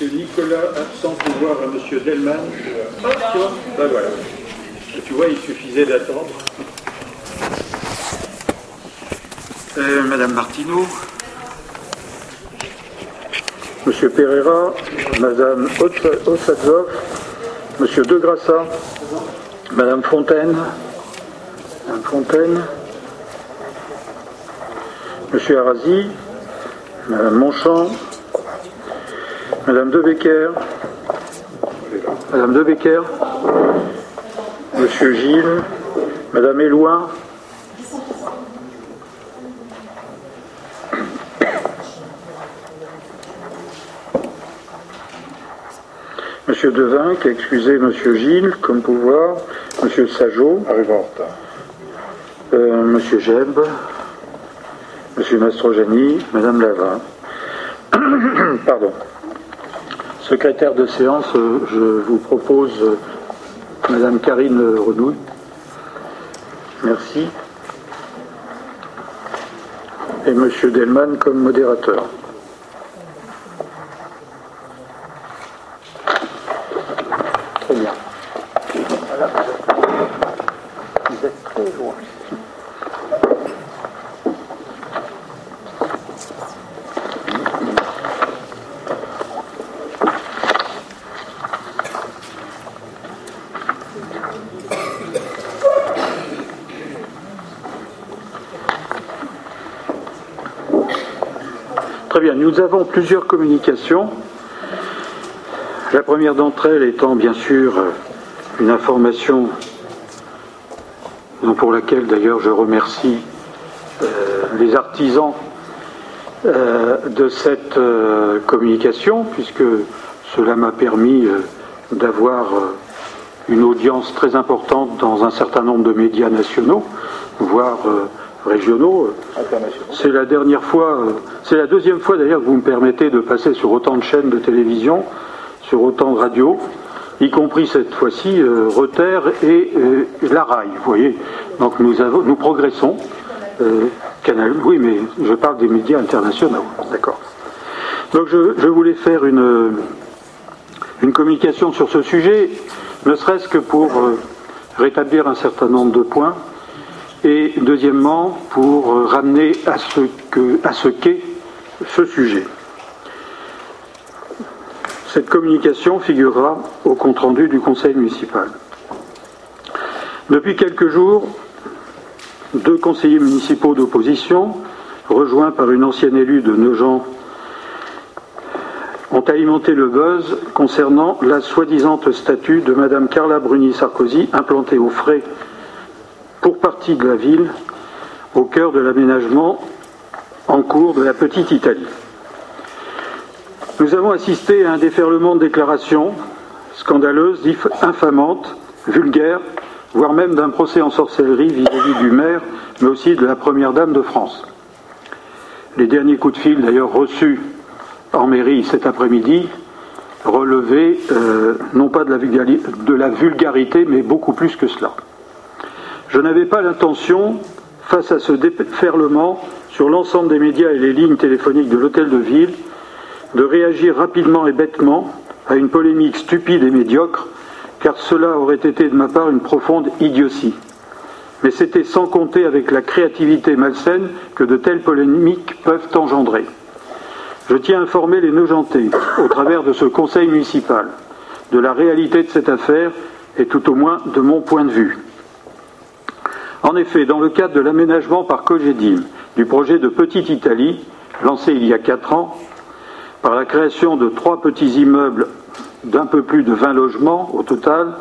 Monsieur Nicolas, absent pouvoir à Monsieur Delman. Ah, tu vois Ben voilà. Tu vois, il suffisait d'attendre. Euh, Madame Martineau. Monsieur Pereira, Madame Ossadzov, Monsieur Degrassa, Madame Fontaine, Madame Fontaine, Monsieur Arasi, Madame Monchamp, Madame De Becker, Madame De Becker, Monsieur Gilles, Madame Éloi, Monsieur Devinck, excusez Monsieur Gilles, comme pouvoir, Monsieur Sajot, Arrive en retard. euh, Monsieur Jeb, Monsieur Mastrojani, Madame Lavin. Pardon. Secrétaire de séance, euh, je vous propose euh, Madame Karine Renouille. Merci. Et Monsieur Delman comme modérateur. Très bien. Voilà. Vous êtes très loin. Très bien, nous avons plusieurs communications. La première d'entre elles étant bien sûr une information pour laquelle d'ailleurs je remercie euh, les artisans euh, de cette euh, communication, puisque cela m'a permis d'avoir une audience très importante dans un certain nombre de médias nationaux, voire régionaux. C'est la dernière fois, c'est la deuxième fois d'ailleurs que vous me permettez de passer sur autant de chaînes de télévision, sur autant de radios, y compris cette fois-ci euh, et euh, la RAI. Vous voyez, donc nous avons, nous progressons. Euh, oui, mais je parle des médias internationaux, d'accord. Donc je, voulais faire une une communication sur ce sujet, ne serait-ce que pour euh, rétablir un certain nombre de points et deuxièmement pour euh, ramener à ce que à ce qu'est ce sujet. Cette communication figurera au compte-rendu du conseil municipal. Depuis quelques jours, deux conseillers municipaux d'opposition, rejoints par une ancienne élue de Nogent, ont alimenté le buzz concernant la soi-disant statue de Madame Carla Bruni-Sarkozy implantée au frais pour partie de la ville, au cœur de l'aménagement en cours de la Petite Italie. Nous avons assisté à un déferlement de déclarations scandaleuses, infamantes, vulgaires, voire même d'un procès en sorcellerie vis-à-vis du maire, mais aussi de la Première Dame de France. Les derniers coups de fil, d'ailleurs reçus en mairie cet après-midi, relevaient euh, non pas de la vulgarité, mais beaucoup plus que cela. Je n'avais pas l'intention, face à ce déferlement sur l'ensemble des médias et les lignes téléphoniques de l'hôtel de ville, de réagir rapidement et bêtement à une polémique stupide et médiocre, car cela aurait été de ma part une profonde idiotie. Mais c'était sans compter avec la créativité malsaine que de telles polémiques peuvent engendrer. Je tiens à informer les Nogentais, au travers de ce conseil municipal, de la réalité de cette affaire et tout au moins de mon point de vue. En effet, dans le cadre de l'aménagement par Cogedim du projet de Petite Italie, lancé il y a quatre ans, par la création de trois petits immeubles d'un peu plus de 20 logements au total,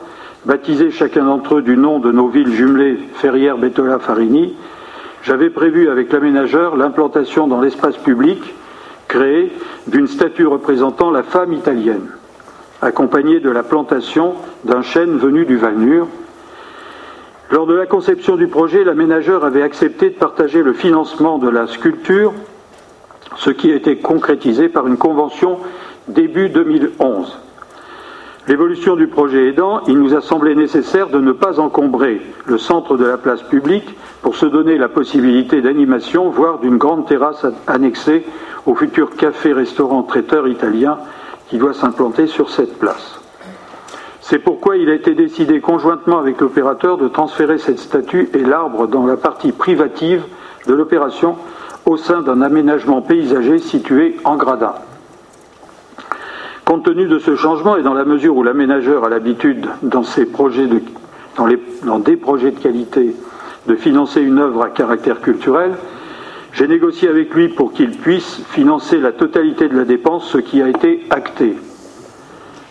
baptisés chacun d'entre eux du nom de nos villes jumelées Ferrières, Bettola, Farini, j'avais prévu avec l'aménageur l'implantation dans l'espace public créé d'une statue représentant la femme italienne, accompagnée de la plantation d'un chêne venu du Valnur, lors de la conception du projet, l'aménageur avait accepté de partager le financement de la sculpture, ce qui a été concrétisé par une convention début 2011. L'évolution du projet aidant, il nous a semblé nécessaire de ne pas encombrer le centre de la place publique pour se donner la possibilité d'animation, voire d'une grande terrasse annexée au futur café-restaurant traiteur italien qui doit s'implanter sur cette place. C'est pourquoi il a été décidé conjointement avec l'opérateur de transférer cette statue et l'arbre dans la partie privative de l'opération au sein d'un aménagement paysager situé en gradin. Compte tenu de ce changement et dans la mesure où l'aménageur a l'habitude dans, ses projets dans, dans des projets de qualité de financer une œuvre à caractère culturel, j'ai négocié avec lui pour qu'il puisse financer la totalité de la dépense, ce qui a été acté.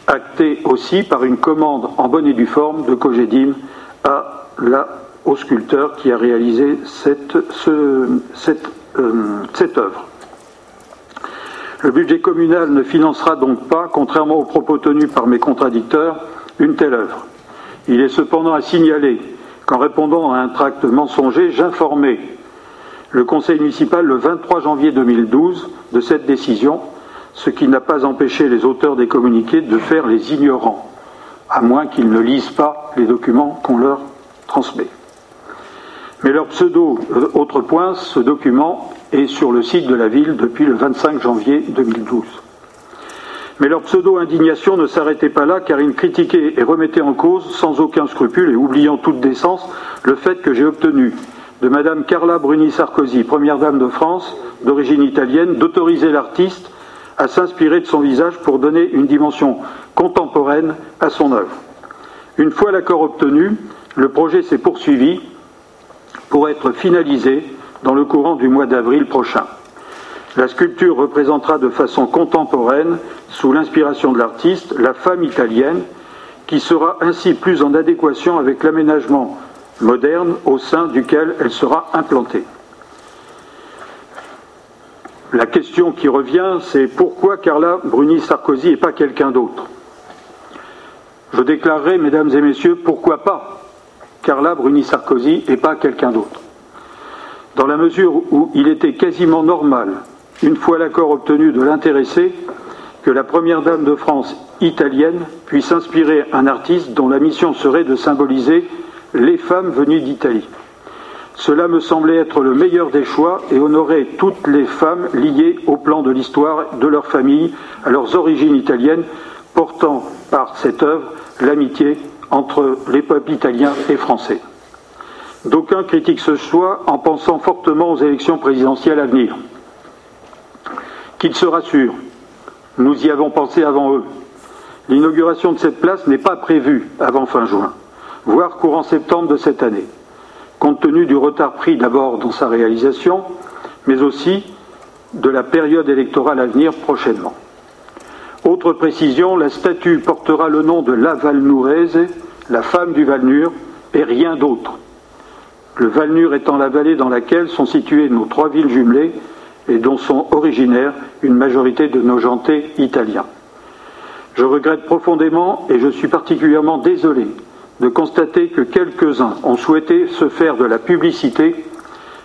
Acté aussi par une commande en bonne et due forme de Cogedim à la, au sculpteur qui a réalisé cette, cette, euh, cette œuvre. Le budget communal ne financera donc pas, contrairement aux propos tenus par mes contradicteurs, une telle œuvre. Il est cependant à signaler qu'en répondant à un tract mensonger, j'informais le Conseil municipal le 23 janvier 2012 de cette décision, ce qui n'a pas empêché les auteurs des communiqués de faire les ignorants, à moins qu'ils ne lisent pas les documents qu'on leur transmet. Mais leur pseudo, euh, autre point, ce document est sur le site de la ville depuis le 25 janvier 2012. Mais leur pseudo-indignation ne s'arrêtait pas là car ils critiquaient et remettaient en cause, sans aucun scrupule et oubliant toute décence, le fait que j'ai obtenu de Madame Carla Bruni Sarkozy, première dame de France, d'origine italienne, d'autoriser l'artiste à s'inspirer de son visage pour donner une dimension contemporaine à son œuvre. Une fois l'accord obtenu, le projet s'est poursuivi pour être finalisé dans le courant du mois d'avril prochain. La sculpture représentera de façon contemporaine, sous l'inspiration de l'artiste, la femme italienne, qui sera ainsi plus en adéquation avec l'aménagement moderne au sein duquel elle sera implantée. La question qui revient, c'est pourquoi Carla Bruni Sarkozy et pas quelqu'un d'autre? Je déclarerai, mesdames et messieurs, pourquoi pas Carla Bruni Sarkozy et pas quelqu'un d'autre? Dans la mesure où il était quasiment normal, une fois l'accord obtenu de l'intéressé, que la première dame de France italienne puisse inspirer un artiste dont la mission serait de symboliser les femmes venues d'Italie. Cela me semblait être le meilleur des choix et honorer toutes les femmes liées au plan de l'histoire de leur famille, à leurs origines italiennes, portant par cette œuvre l'amitié entre les peuples italiens et français. D'aucuns critiquent ce choix en pensant fortement aux élections présidentielles à venir. Qu'ils se rassurent, nous y avons pensé avant eux. L'inauguration de cette place n'est pas prévue avant fin juin voire courant septembre de cette année, compte tenu du retard pris d'abord dans sa réalisation, mais aussi de la période électorale à venir prochainement. Autre précision, la statue portera le nom de la Valnouraise, la femme du Valnur, et rien d'autre. Le Valnur étant la vallée dans laquelle sont situées nos trois villes jumelées et dont sont originaires une majorité de nos gentés italiens. Je regrette profondément et je suis particulièrement désolé de constater que quelques-uns ont souhaité se faire de la publicité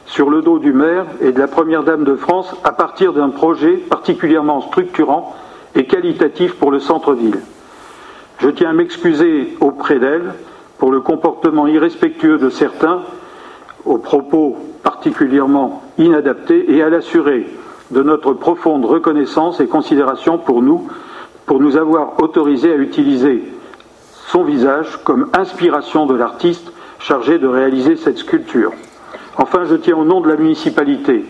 sur le dos du maire et de la Première Dame de France à partir d'un projet particulièrement structurant et qualitatif pour le centre-ville. Je tiens à m'excuser auprès d'elle pour le comportement irrespectueux de certains, aux propos particulièrement inadaptés, et à l'assurer de notre profonde reconnaissance et considération pour nous, pour nous avoir autorisés à utiliser son visage comme inspiration de l'artiste chargé de réaliser cette sculpture. Enfin, je tiens au nom de la municipalité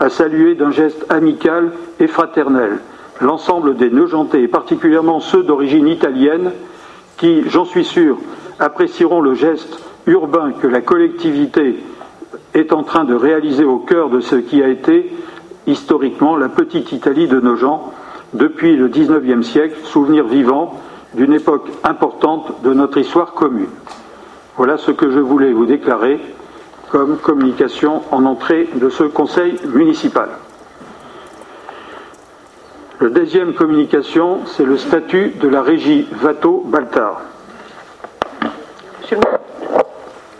à saluer d'un geste amical et fraternel l'ensemble des Neugentais, et particulièrement ceux d'origine italienne, qui, j'en suis sûr, apprécieront le geste urbain que la collectivité est en train de réaliser au cœur de ce qui a été historiquement la petite Italie de nos depuis le XIXe siècle, souvenir vivant d'une époque importante de notre histoire commune. Voilà ce que je voulais vous déclarer comme communication en entrée de ce conseil municipal. La deuxième communication, c'est le statut de la régie Vato-Baltard.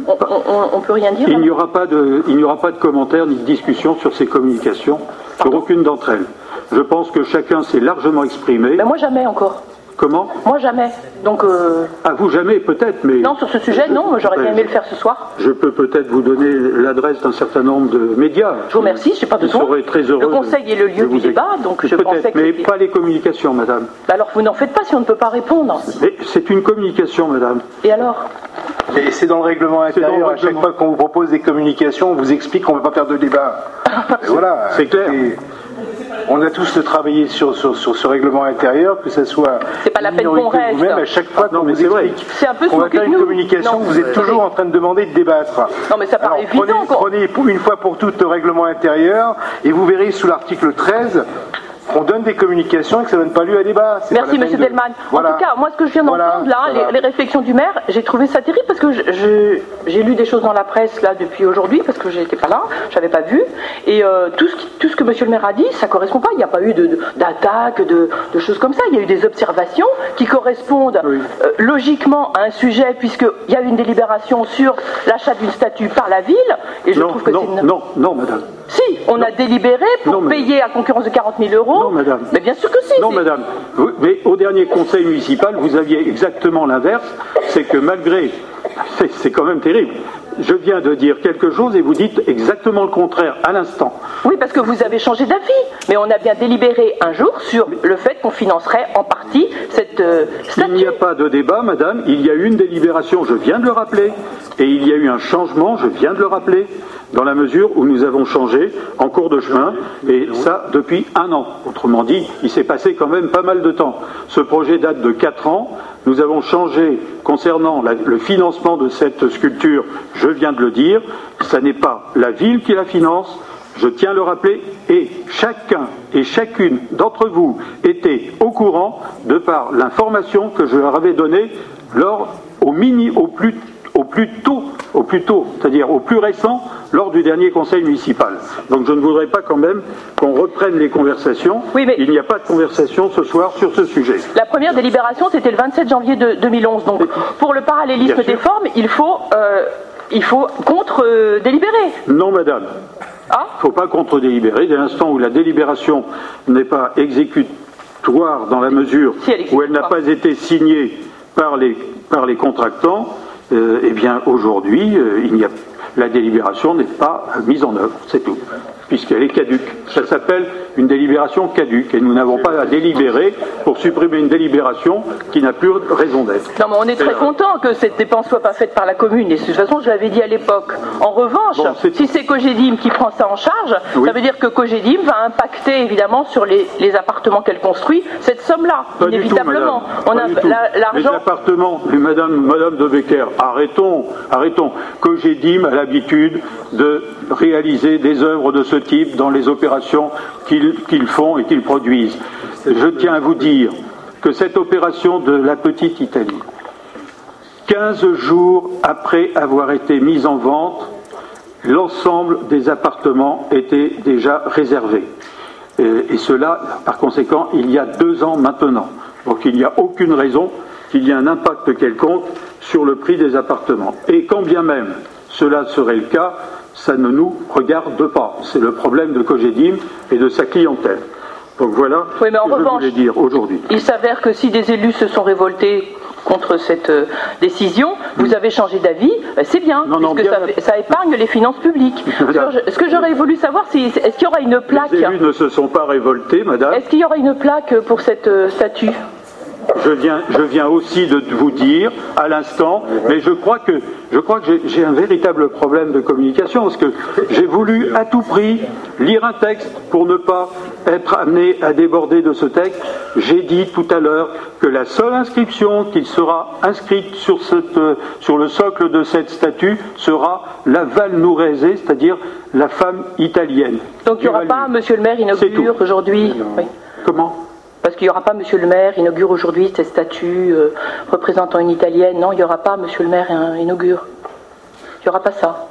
On, peut rien dire Il n'y aura pas de, il n'y aura pas de commentaires ni de discussion sur ces communications, sur aucune d'entre elles. Je pense que chacun s'est largement exprimé. Ben moi jamais encore. Comment Moi, jamais. Donc, euh, À vous jamais, peut-être, mais non, sur ce sujet, non, j'aurais bien aimé le faire ce soir. je peux peut-être vous donner l'adresse d'un certain nombre de médias. Je vous remercie, je n'ai pas Je besoin. serais très heureux Le conseil de- est le de lieu vous du débat, donc je pensais que mais pas les communications, madame. Bah alors, vous n'en faites pas si on ne peut pas répondre. Mais c'est une communication, madame. Et alors Et c'est dans le règlement C'est dans le intérieur. À chaque règlement. fois qu'on vous propose des communications, on vous explique qu'on ne va pas faire de débat. Voilà. C'est clair. Et on a tous travaillé sur, sur, sur ce règlement intérieur, que ce soit. C'est pas la peine qu'on reste. Vous-même, à chaque fois non, qu'on mais vous c'est vrai. explique C'est un peu qu'on va faire une communication, Non. vous êtes toujours en train de demander de débattre. Non, mais ça paraît Alors, évident. prenez, prenez une fois pour toutes le règlement intérieur et vous verrez sous l'article 13 qu'on donne des communications et que ça ne donne pas lieu à débat. Merci, de- Delman. Voilà. En tout cas, moi, ce que je viens Voilà, d'entendre là, les, réflexions du maire, j'ai trouvé ça terrible parce que j'ai lu des choses dans la presse là depuis aujourd'hui parce que j'étais pas là, j'avais pas vu. Et euh, tout, ce qui- tout ce que Monsieur le maire a dit, ça correspond pas. Il n'y a pas eu de- d'attaque, de, de choses comme ça. Il y a eu des observations qui correspondent Oui. euh, logiquement à un sujet puisqu'il y a eu une délibération sur l'achat d'une statue par la ville. Et je non, trouve que c'est non, une... non, non, madame. Si, on a délibéré pour Non, payer à concurrence de 40 000 euros. Non, madame. Mais bien sûr que si. Non, madame. Vous- Mais au dernier conseil municipal, vous aviez exactement l'inverse. C'est que malgré. C'est quand même terrible. Je viens de dire quelque chose et vous dites exactement le contraire à l'instant. Oui, parce que vous avez changé d'avis. Mais on a bien délibéré un jour sur le fait qu'on financerait en partie cette euh, Il n'y a pas de débat, madame. Il y a eu une délibération, je viens de le rappeler. Et il y a eu un changement, je viens de le rappeler, dans la mesure où nous avons changé en cours de chemin. Et ça, depuis un an. Autrement dit, il s'est passé quand même pas mal de temps. Ce projet date de quatre ans. Nous avons changé concernant le financement de cette sculpture, je viens de le dire. Ce n'est pas la ville qui la finance, je tiens à le rappeler, et chacun et chacune d'entre vous était au courant de par l'information que je leur avais donnée lors, au, mini, au, plus, au plus tôt, au plus tôt, c'est-à-dire au plus récent, lors du dernier conseil municipal. Donc je ne voudrais pas quand même qu'on reprenne les conversations. Oui, mais- Il n'y a pas de conversation ce soir sur ce sujet. La première délibération, c'était le 27 janvier de 2011. Donc, pour le parallélisme des formes, il faut, euh, il faut contre-délibérer. Non, madame. Ah Il ne faut pas contre-délibérer. Dès l'instant où la délibération n'est pas exécutoire dans la mesure Si, elle est où elle n'a pas été signée par les, par les contractants, eh bien aujourd'hui, euh, il n'y a, la délibération n'est pas mise en œuvre, c'est tout, puisqu'elle est caduque. Ça s'appelle une délibération caduque et nous n'avons pas à délibérer pour supprimer une délibération qui n'a plus raison d'être. Non, mais on est très content que cette dépense soit pas faite par la commune. Et de toute façon, je l'avais dit à l'époque. En revanche, Bon, si c'est Cogedim qui prend ça en charge, Oui. ça veut dire que Cogedim va impacter évidemment sur les, les appartements qu'elle construit cette somme-là, tout, inévitablement. on a tout. la- Les l'argent. appartements, mais madame, madame de Becker, arrêtons, arrêtons. Cogedim l'habitude de réaliser des œuvres de ce type dans les opérations qu'ils qu'ils font et qu'ils produisent. Je tiens à vous dire que cette opération de la petite Italie, 15 jours après avoir été mise en vente, l'ensemble des appartements étaient déjà réservés. Et, et cela, par conséquent, il y a deux ans maintenant. Donc il n'y a aucune raison qu'il y ait un impact quelconque sur le prix des appartements. Et quand bien même cela serait le cas, ça ne nous regarde pas. C'est le problème de Cogedim et de sa clientèle. Donc voilà Oui, mais en ce que revanche- je voulais dire aujourd'hui. Il s'avère que si des élus se sont révoltés contre cette euh, décision, vous avez changé d'avis, euh, c'est bien, Non, non, puisque bien- ça, épargne les finances publiques. Madame. Alors, je- ce que j'aurais voulu savoir, c'est est-ce qu'il y aura une plaque Les élus ne se sont pas révoltés, madame. Est-ce qu'il y aura une plaque pour cette euh, statue? Je viens, je viens aussi de vous dire à l'instant, mais je crois que je crois que j'ai- un véritable problème de communication parce que j'ai voulu à tout prix lire un texte pour ne pas être amené à déborder de ce texte. J'ai dit tout à l'heure que la seule inscription qui sera inscrite sur, cette, sur le socle de cette statue sera la Valnourese, c'est-à-dire la femme italienne. Donc il n'y aura pas, monsieur le maire inaugure aujourd'hui? Oui. Comment? Parce qu'il n'y aura pas, monsieur le maire inaugure aujourd'hui cette statue euh, représentant une italienne. Non, il n'y aura pas, monsieur le maire inaugure. Il n'y aura pas ça.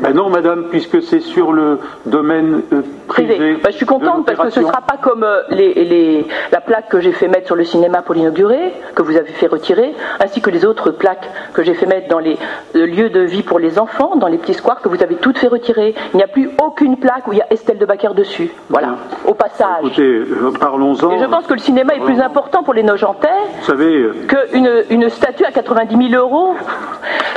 Ben non, madame, puisque c'est sur le domaine euh, privé. Ben, je suis contente parce que ce ne sera pas comme euh, les, la plaque que j'ai fait mettre sur le cinéma pour l'inaugurer, que vous avez fait retirer, ainsi que les autres plaques que j'ai fait mettre dans les euh, lieux de vie pour les enfants, dans les petits squares, que vous avez toutes fait retirer. Il n'y a plus aucune plaque où il y a Estelle de Baquer dessus. Voilà, au passage. Écoutez, parlons-en. Et je pense que le cinéma est plus important pour les Nogentais qu'une une statue à 90 000 euros.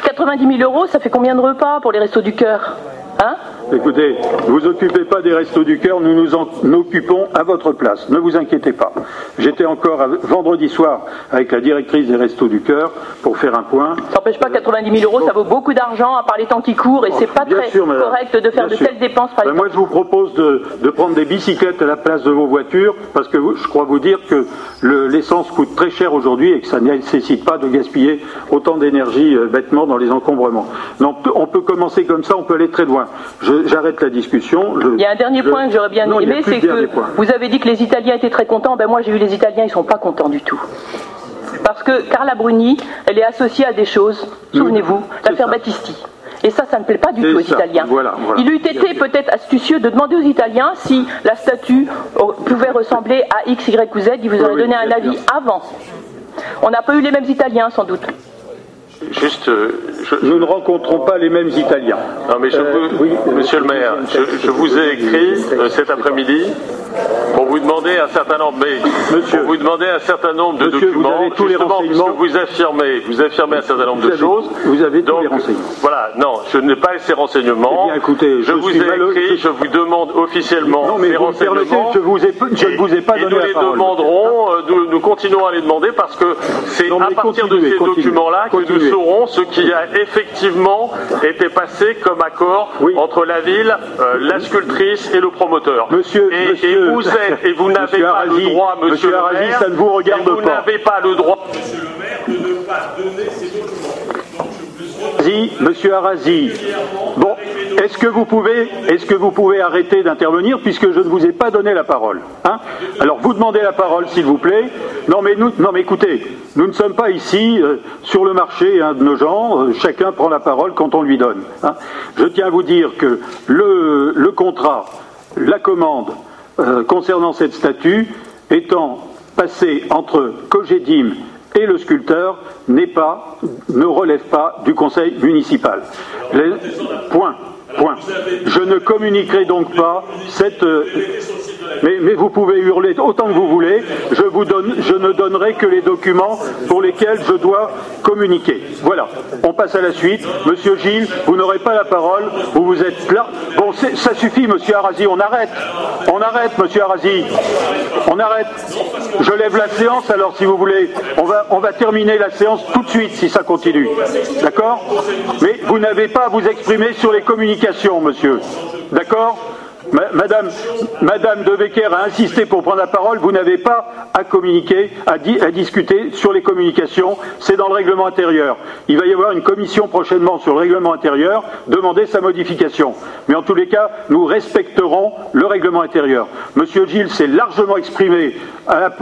90 000 euros, ça fait combien de repas pour les restos du cœur Hein? Écoutez, vous occupez pas des restos du cœur, nous nous en occupons à votre place. Ne vous inquiétez pas. J'étais encore vendredi soir avec la directrice des restos du cœur pour faire un point. Ça n'empêche pas 90 000 euros, ça vaut beaucoup d'argent à part les temps qui courent et c'est pas très correct de faire de telles dépenses. Par ben moi, je vous propose de, prendre des bicyclettes à la place de vos voitures parce que je crois vous dire que l'essence coûte très cher aujourd'hui et que ça ne nécessite pas de gaspiller autant d'énergie euh, bêtement dans les encombrements. Non, on peut commencer comme ça, on peut aller très loin j'arrête la discussion. il y a un dernier point que j'aurais bien aimé, c'est que vous avez dit que les Italiens étaient très contents. Ben moi, j'ai vu les Italiens, ils sont pas contents du tout. Parce que Carla Bruni, elle est associée à des choses, souvenez-vous, l'affaire Battisti. Et ça, ça ne plaît pas du tout aux Italiens. Il eût été peut-être astucieux de demander aux Italiens si la statue pouvait ressembler à X, Y ou Z. Il vous aurait donné un avis avant. On n'a pas eu les mêmes Italiens, sans doute. Juste, euh, nous ne rencontrons pas les mêmes Italiens. Non, mais je euh, Monsieur le maire, je, vous ai écrit euh, cet après-midi pour vous demander un certain nombre, monsieur, pour vous demander un certain nombre de documents, vous tous les renseignements. vous affirmez, vous affirmez un certain nombre de choses. Vous avez tous les renseignements. Voilà, non, je n'ai pas ces renseignements. Eh écoutez, je, vous ai écrit, je... vous demande officiellement non, mais ces renseignements. Je, vous ai, je ne vous ai pas et nous les demanderons, nous, continuons à les demander parce que c'est à partir de ces documents-là que nous saurons ce qui a effectivement été passé comme accord entre la ville, euh, la sculptrice et le promoteur. Monsieur, et, vous êtes, et vous n'avez pas le droit, monsieur, le maire, ça ne vous regarde vous n'avez pas le droit, monsieur le maire, de ne pas donner ces documents. Monsieur Arazi, bon, est-ce que vous pouvez, est-ce que vous pouvez arrêter d'intervenir puisque je ne vous ai pas donné la parole hein? Alors vous demandez la parole, s'il vous plaît. Non mais nous, non mais écoutez, nous ne sommes pas ici euh, sur le marché hein, de nos gens. Euh, chacun prend la parole quand on lui donne. Hein. Je tiens à vous dire que le, le contrat, la commande euh, concernant cette statue étant passé entre Cogedim et le sculpteur n'est pas, ne relève pas du conseil municipal. point. Je ne communiquerai donc pas cette. Euh, mais, vous pouvez hurler autant que vous voulez. Je, ne donnerai que les documents pour lesquels je dois communiquer. Voilà. On passe à la suite. Monsieur Gilles, vous n'aurez pas la parole. Vous vous êtes là. Bon, ça suffit, Monsieur Arasi. On arrête. On arrête, Monsieur Arasi. On arrête. Je lève la séance. Alors, si vous voulez, on va terminer la séance tout de suite si ça continue. D'accord? Mais vous n'avez pas à vous exprimer sur les communications, Monsieur. D'accord? Madame, de Becker a insisté pour prendre la parole. Vous n'avez pas à communiquer, à, discuter sur les communications. C'est dans le règlement intérieur. Il va y avoir une commission prochainement sur le règlement intérieur. Demandez sa modification. Mais en tous les cas, nous respecterons le règlement intérieur. Monsieur Gilles s'est largement exprimé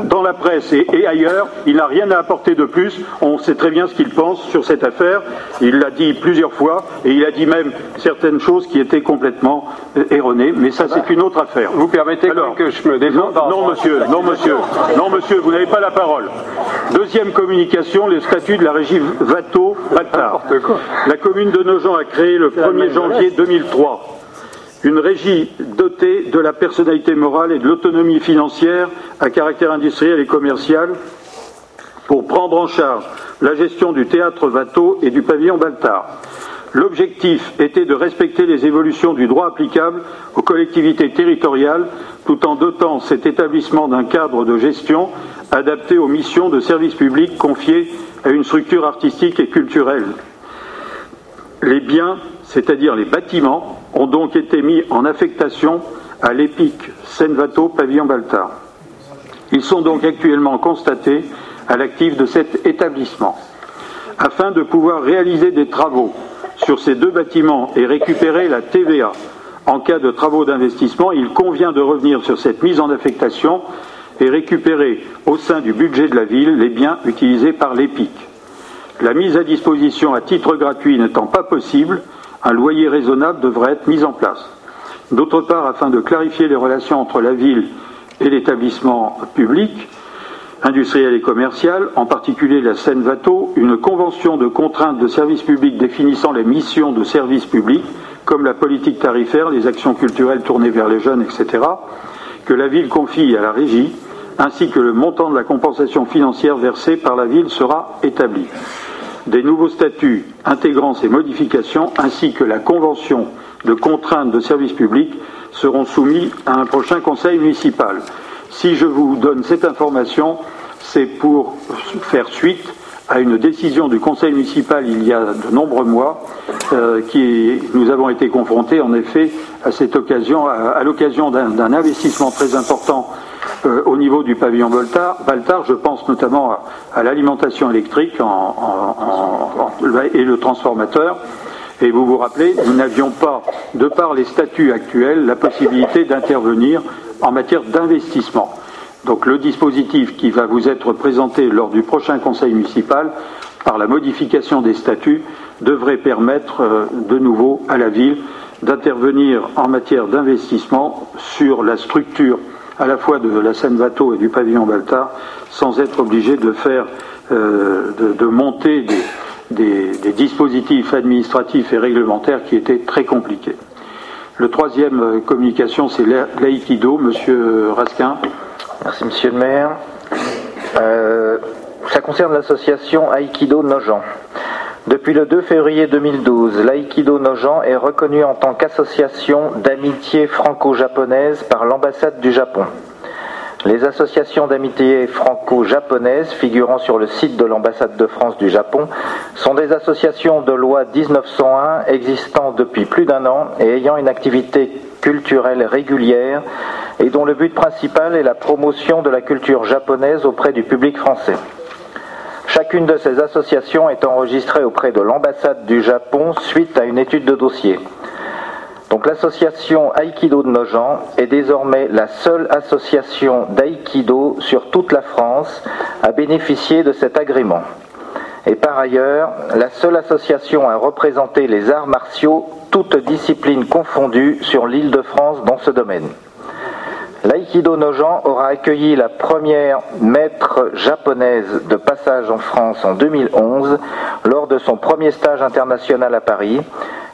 dans la presse et, ailleurs. Il n'a rien à apporter de plus. On sait très bien ce qu'il pense sur cette affaire. Il l'a dit plusieurs fois et il a dit même certaines choses qui étaient complètement erronées. Mais ça, c'est une autre affaire. Vous permettez que je me défende non, monsieur, non, monsieur, non, monsieur, vous n'avez pas la parole. Deuxième communication, les statuts de la régie Vato Batar. La commune de Nogent a créé le 1er janvier 2003 une régie dotée de la personnalité morale et de l'autonomie financière à caractère industriel et commercial pour prendre en charge la gestion du théâtre Vato et du pavillon Baltard. L'objectif était de respecter les évolutions du droit applicable aux collectivités territoriales tout en dotant cet établissement d'un cadre de gestion adapté aux missions de service public confiées à une structure artistique et culturelle. Les biens, c'est-à-dire les bâtiments, ont donc été mis en affectation à l'EPIC Senvato Pavillon Baltard. Ils sont donc actuellement constatés à l'actif de cet établissement. Afin de pouvoir réaliser des travaux sur ces deux bâtiments et récupérer la TVA en cas de travaux d'investissement, il convient de revenir sur cette mise en affectation et récupérer au sein du budget de la ville les biens utilisés par l'EPIC. La mise à disposition à titre gratuit n'étant pas possible, Un loyer raisonnable devrait être mis en place. D'autre part, afin de clarifier les relations entre la ville et l'établissement public, industriel et commercial, en particulier la Seine-Vato, une convention de contrainte de service public définissant les missions de service public, comme la politique tarifaire, les actions culturelles tournées vers les jeunes, etc., que la ville confie à la régie, ainsi que le montant de la compensation financière versée par la ville sera établi. Des nouveaux statuts intégrant ces modifications, ainsi que la convention de contrainte de service public, seront soumis à un prochain conseil municipal. Si je vous donne cette information, c'est pour faire suite à une décision du conseil municipal il y a de nombreux mois, euh, qui nous avons été confrontés en effet à cette occasion, à, l'occasion d'un investissement très important euh, au niveau du pavillon Baltard. je pense notamment à, l'alimentation électrique et le transformateur. Et vous vous rappelez, nous n'avions pas, de par les statuts actuels, la possibilité d'intervenir en matière d'investissement. Donc le dispositif qui va vous être présenté lors du prochain conseil municipal, par la modification des statuts, devrait permettre euh, de nouveau à la ville d'intervenir en matière d'investissement sur la structure à la fois de la Seine-Vato et du pavillon Baltard, sans être obligé de faire, euh, de, monter des, dispositifs administratifs et réglementaires qui étaient très compliqués. Le troisième euh, communication, c'est l'aïkido, Monsieur Raskin. Merci, Monsieur le maire. Euh, ça concerne l'association Aïkido Nogent. Depuis le 2 février 2012, l'Aïkido Nogent est reconnu en tant qu'association d'amitié franco-japonaise par l'ambassade du Japon. Les associations d'amitié franco-japonaises figurant sur le site de l'ambassade de France du Japon sont des associations de loi 1901 existant depuis plus d'un an et ayant une activité culturelle régulière et dont le but principal est la promotion de la culture japonaise auprès du public français. Chacune de ces associations est enregistrée auprès de l'ambassade du Japon suite à une étude de dossier. Donc l'association Aikido de Nogent est désormais la seule association d'Aikido sur toute la France à bénéficier de cet agrément. Et par ailleurs, la seule association à représenter les arts martiaux, toutes disciplines confondues, sur l'île de France dans ce domaine. L'aïkido Nogent aura accueilli la première maître japonaise de passage en France en 2011 lors de son premier stage international à Paris.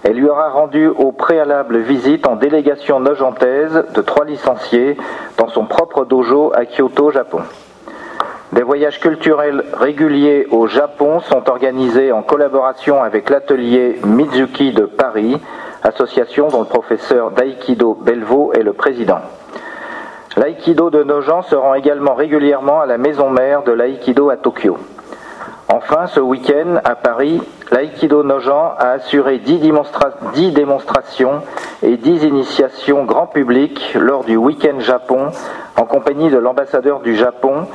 Elle lui aura rendu au préalable visite en délégation nogentaise de trois licenciés dans son propre dojo à Kyoto, Japon. Des voyages culturels réguliers au Japon sont organisés en collaboration avec l'atelier Mizuki de Paris, association dont le professeur d'Aïkido Belvaux est le président. L'aïkido de Nogent se rend également régulièrement à la maison mère de l'aïkido à Tokyo. Enfin, ce week-end, à Paris, l'aïkido Nogent a assuré 10, démonstrations et 10 initiations grand public lors du week-end Japon en compagnie de l'ambassadeur du Japon,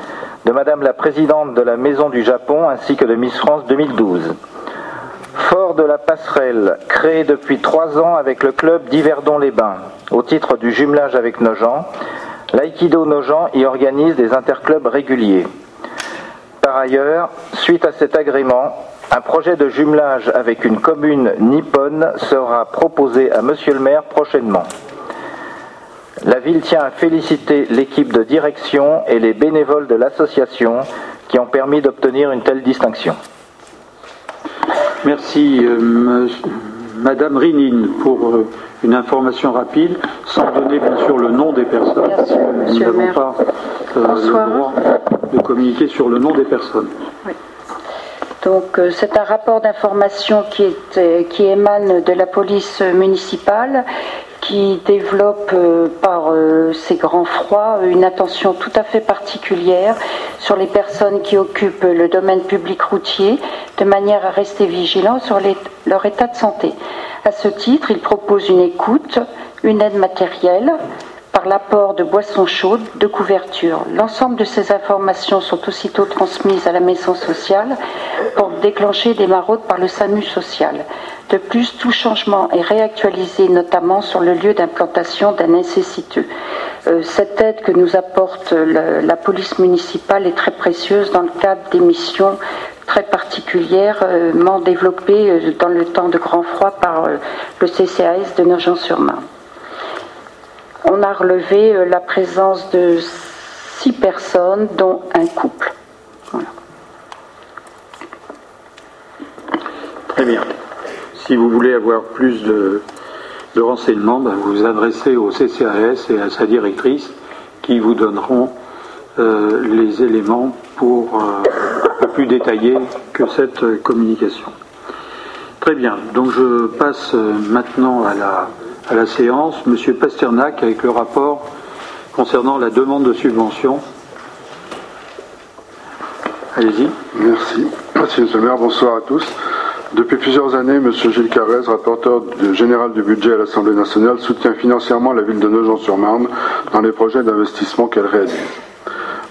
de Madame la Présidente de la Maison du Japon ainsi que de Miss France 2012. Fort de la passerelle, créée depuis trois ans avec le club d'Yverdon-les-Bains, au titre du jumelage avec Nogent, L'aïkido Nogent y organise des interclubs réguliers. Par ailleurs, suite à cet agrément, un projet de jumelage avec une commune nippone sera proposé à Monsieur le maire prochainement. La ville tient à féliciter l'équipe de direction et les bénévoles de l'association qui ont permis d'obtenir une telle distinction. Merci, euh, Madame Rinine, pour euh, une information rapide, sans donner bien sûr le nom des personnes. Nous n'avons pas euh, le droit communiquer sur le nom des personnes. Donc euh, c'est un rapport d'information qui, qui émane de la police municipale qui développe par ses grands froids une attention tout à fait particulière sur les personnes qui occupent le domaine public routier, de manière à rester vigilants sur leur état de santé. À ce titre, il propose une écoute, une aide matérielle par l'apport de boissons chaudes, de couverture. L'ensemble de ces informations sont aussitôt transmises à la maison sociale pour déclencher des maraudes par le SAMU social. De plus, tout changement est réactualisé notamment sur le lieu d'implantation d'un nécessiteux. Euh, cette aide que nous apporte la police municipale est très précieuse dans le cadre des missions très particulièrement développée dans le temps de grand froid par le CCAS de Nogent-sur-Marne. On a relevé la présence de six personnes, dont un couple. Très bien. Si vous voulez avoir plus de, renseignements, ben, vous vous adressez au CCAS et à sa directrice qui vous donneront euh, les éléments pour euh, un peu plus détailler que cette communication. Très bien. Donc je passe euh, maintenant à la, à la séance. Monsieur Pasternak avec le rapport concernant la demande de subvention. Allez-y. Merci. Merci, Monsieur le maire. Bonsoir à tous. Depuis plusieurs années, M. Gilles Carrez, rapporteur général du budget à l'Assemblée nationale, soutient financièrement la ville de Nogent-sur-Marne dans les projets d'investissement qu'elle réalise.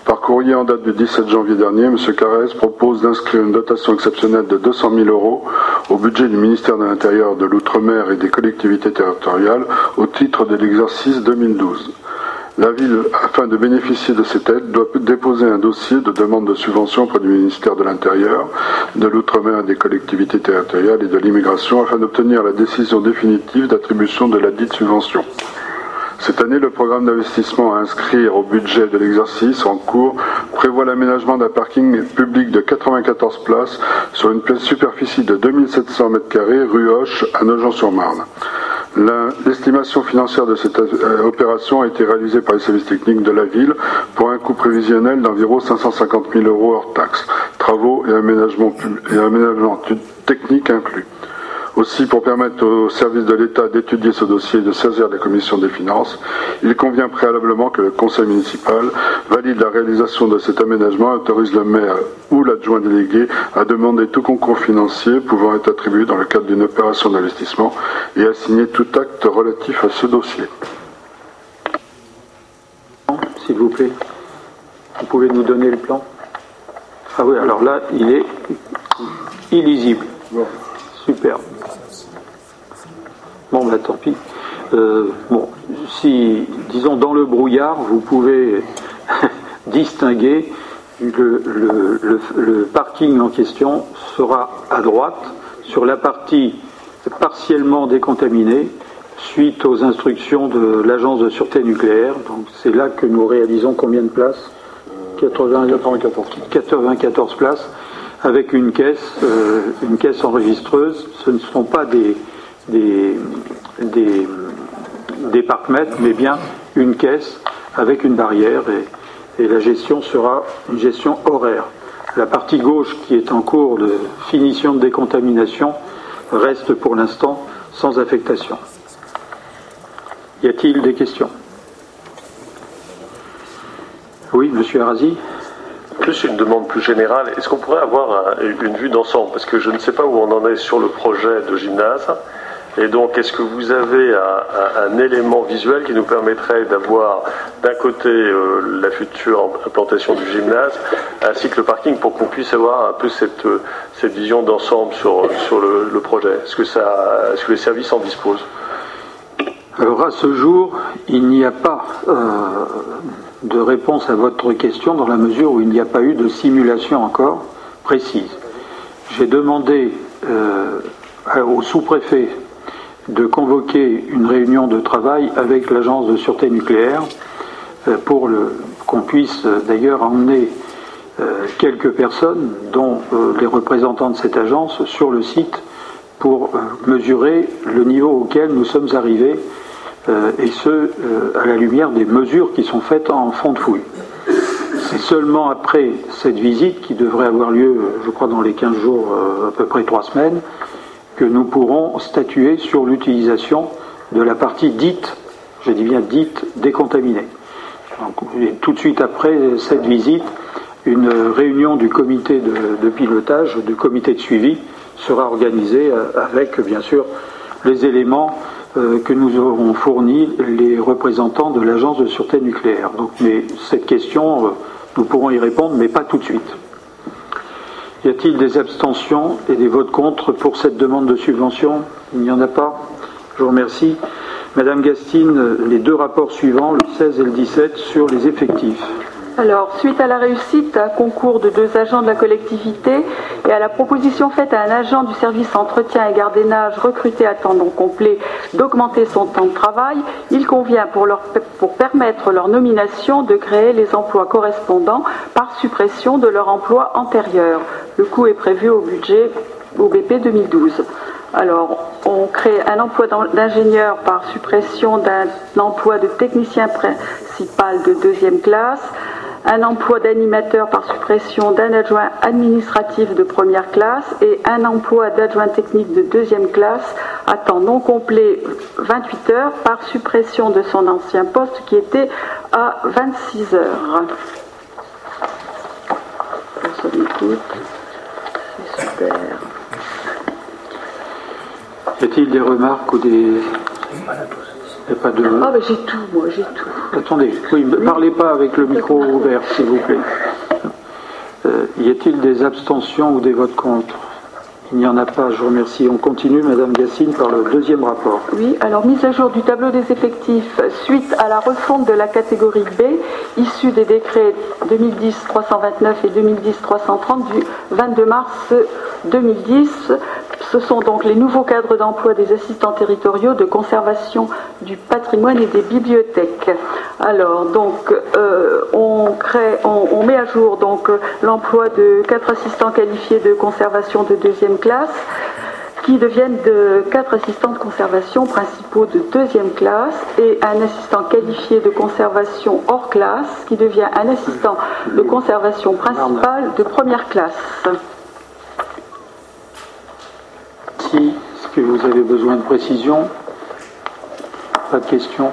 Par courrier en date du 17 janvier dernier, M. Carrez propose d'inscrire une dotation exceptionnelle de 200 000 euros au budget du ministère de l'Intérieur, de l'Outre-mer et des collectivités territoriales au titre de l'exercice 2012. La ville, afin de bénéficier de cette aide, doit déposer un dossier de demande de subvention auprès du ministère de l'Intérieur, de l'Outre-mer et des collectivités territoriales et de l'immigration afin d'obtenir la décision définitive d'attribution de la dite subvention. Cette année, le programme d'investissement à inscrire au budget de l'exercice en cours prévoit l'aménagement d'un parking public de 94 places sur une superficie de 2700 m2 rue Hoche à Nogent-sur-Marne. L'estimation financière de cette euh, opération a été réalisée par les services techniques de la ville pour un coût prévisionnel d'environ 550 000 euros hors taxes, travaux et aménagements, et aménagements techniques inclus. Aussi, pour permettre aux services de l'État d'étudier ce dossier et de saisir la commission des finances, il convient préalablement que le conseil municipal valide la réalisation de cet aménagement et autorise le maire ou l'adjoint délégué à demander tout concours financier pouvant être attribué dans le cadre d'une opération d'investissement et à signer tout acte relatif à ce dossier. S'il vous plaît, vous pouvez nous donner le plan? Ah oui, alors là, il est illisible. Super. Bon, bah tant pis. Euh, bon, si, disons, dans le brouillard, vous pouvez distinguer le, le, parking en question sera à droite sur la partie partiellement décontaminée suite aux instructions de l'agence de sûreté nucléaire. Donc c'est là que nous réalisons combien de places? 94. 94 places avec une caisse, euh, une caisse enregistreuse. Ce ne sont pas des, des, des, des mais bien une caisse avec une barrière et, la gestion sera une gestion horaire. La partie gauche qui est en cours de finition de décontamination reste pour l'instant sans affectation. Y a-t-il des questions? Oui, monsieur Arazi plus une demande plus générale, est-ce qu'on pourrait avoir une vue d'ensemble? Parce que je ne sais pas où on en est sur le projet de gymnase. Et donc, est-ce que vous avez un, élément visuel qui nous permettrait d'avoir d'un côté euh, la future implantation du gymnase, ainsi que le parking, pour qu'on puisse avoir un peu cette, cette vision d'ensemble sur, le, projet? Est-ce que, les services en disposent? Alors, à ce jour, il n'y a pas euh, de réponse à votre question dans la mesure où il n'y a pas eu de simulation encore précise. J'ai demandé euh, au sous-préfet de convoquer une réunion de travail avec l'agence de sûreté nucléaire euh, pour qu'on puisse euh, d'ailleurs emmener quelques personnes, dont les représentants de cette agence, sur le site pour mesurer le niveau auquel nous sommes arrivés euh, et ce, euh, à la lumière des mesures qui sont faites en fond de fouille. C'est seulement après cette visite, qui devrait avoir lieu, je crois, dans les 15 jours, euh, à peu près 3 semaines, que nous pourrons statuer sur l'utilisation de la partie dite, je dis bien dite, décontaminée. tout de suite après cette visite, une réunion du comité de, pilotage, du comité de suivi, sera organisée avec, bien sûr, les éléments euh, que nous aurons fourni les représentants de l'agence de sûreté nucléaire. Donc, mais cette question, euh, nous pourrons y répondre, mais pas tout de suite. Y a-t-il des abstentions et des votes contre pour cette demande de subvention? Il n'y en a pas Je vous remercie. Madame Gastine, les deux rapports suivants, le 16 et le 17, sur les effectifs. Alors, suite à la réussite à concours de deux agents de la collectivité et à la proposition faite à un agent du service entretien et gardiennage recruté à temps non complet d'augmenter son temps de travail, il convient pour, pour permettre leur nomination de créer les emplois correspondants par suppression de leur emploi antérieur. Le coût est prévu au budget au BP 2012. Alors, on crée un emploi d'ingénieur par suppression d'un emploi de technicien principal de deuxième classe, un emploi d'animateur par suppression d'un adjoint administratif de première classe et un emploi d'adjoint technique de deuxième classe à temps non complet 28 heures par suppression de son ancien poste qui était à 26 heures. C'est super. Y a-t-il des remarques ou des. pas de... Ah, ben j'ai tout, moi, j'ai tout. Attendez, oui, ne parlez pas avec le micro ouvert, s'il vous plaît. Euh, y a-t-il des abstentions ou des votes contre? Il n'y en a pas, je vous remercie. On continue, Madame Gassine, par le deuxième rapport. Oui, alors mise à jour du tableau des effectifs suite à la refonte de la catégorie B, issue des décrets 2010-329 et 2010-330 du 22 mars 2010. Ce sont donc les nouveaux cadres d'emploi des assistants territoriaux de conservation du patrimoine et des bibliothèques. Alors, donc, euh, on, met à jour l'emploi de quatre assistants qualifiés de conservation de deuxième classe qui deviennent de quatre assistants de conservation principaux de deuxième classe et un assistant qualifié de conservation hors classe qui devient un assistant de conservation principal de première classe. Si, est-ce que vous avez besoin de précision Pas de questions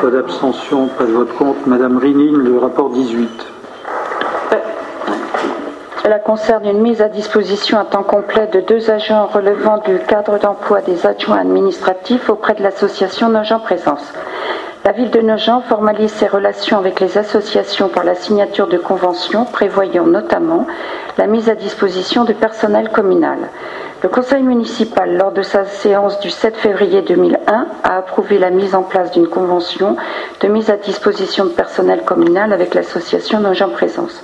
Pas d'abstention, pas de vote contre. Madame Rinine, le rapport 18. Cela concerne une mise à disposition à temps complet de deux agents relevant du cadre d'emploi des adjoints administratifs auprès de l'association Nogent Présence. La ville de Nogent formalise ses relations avec les associations par la signature de conventions prévoyant notamment la mise à disposition du personnel communal. Le conseil municipal, lors de sa séance du 7 février 2001, a approuvé la mise en place d'une convention de mise à disposition de personnel communal avec l'association Nogent Présence.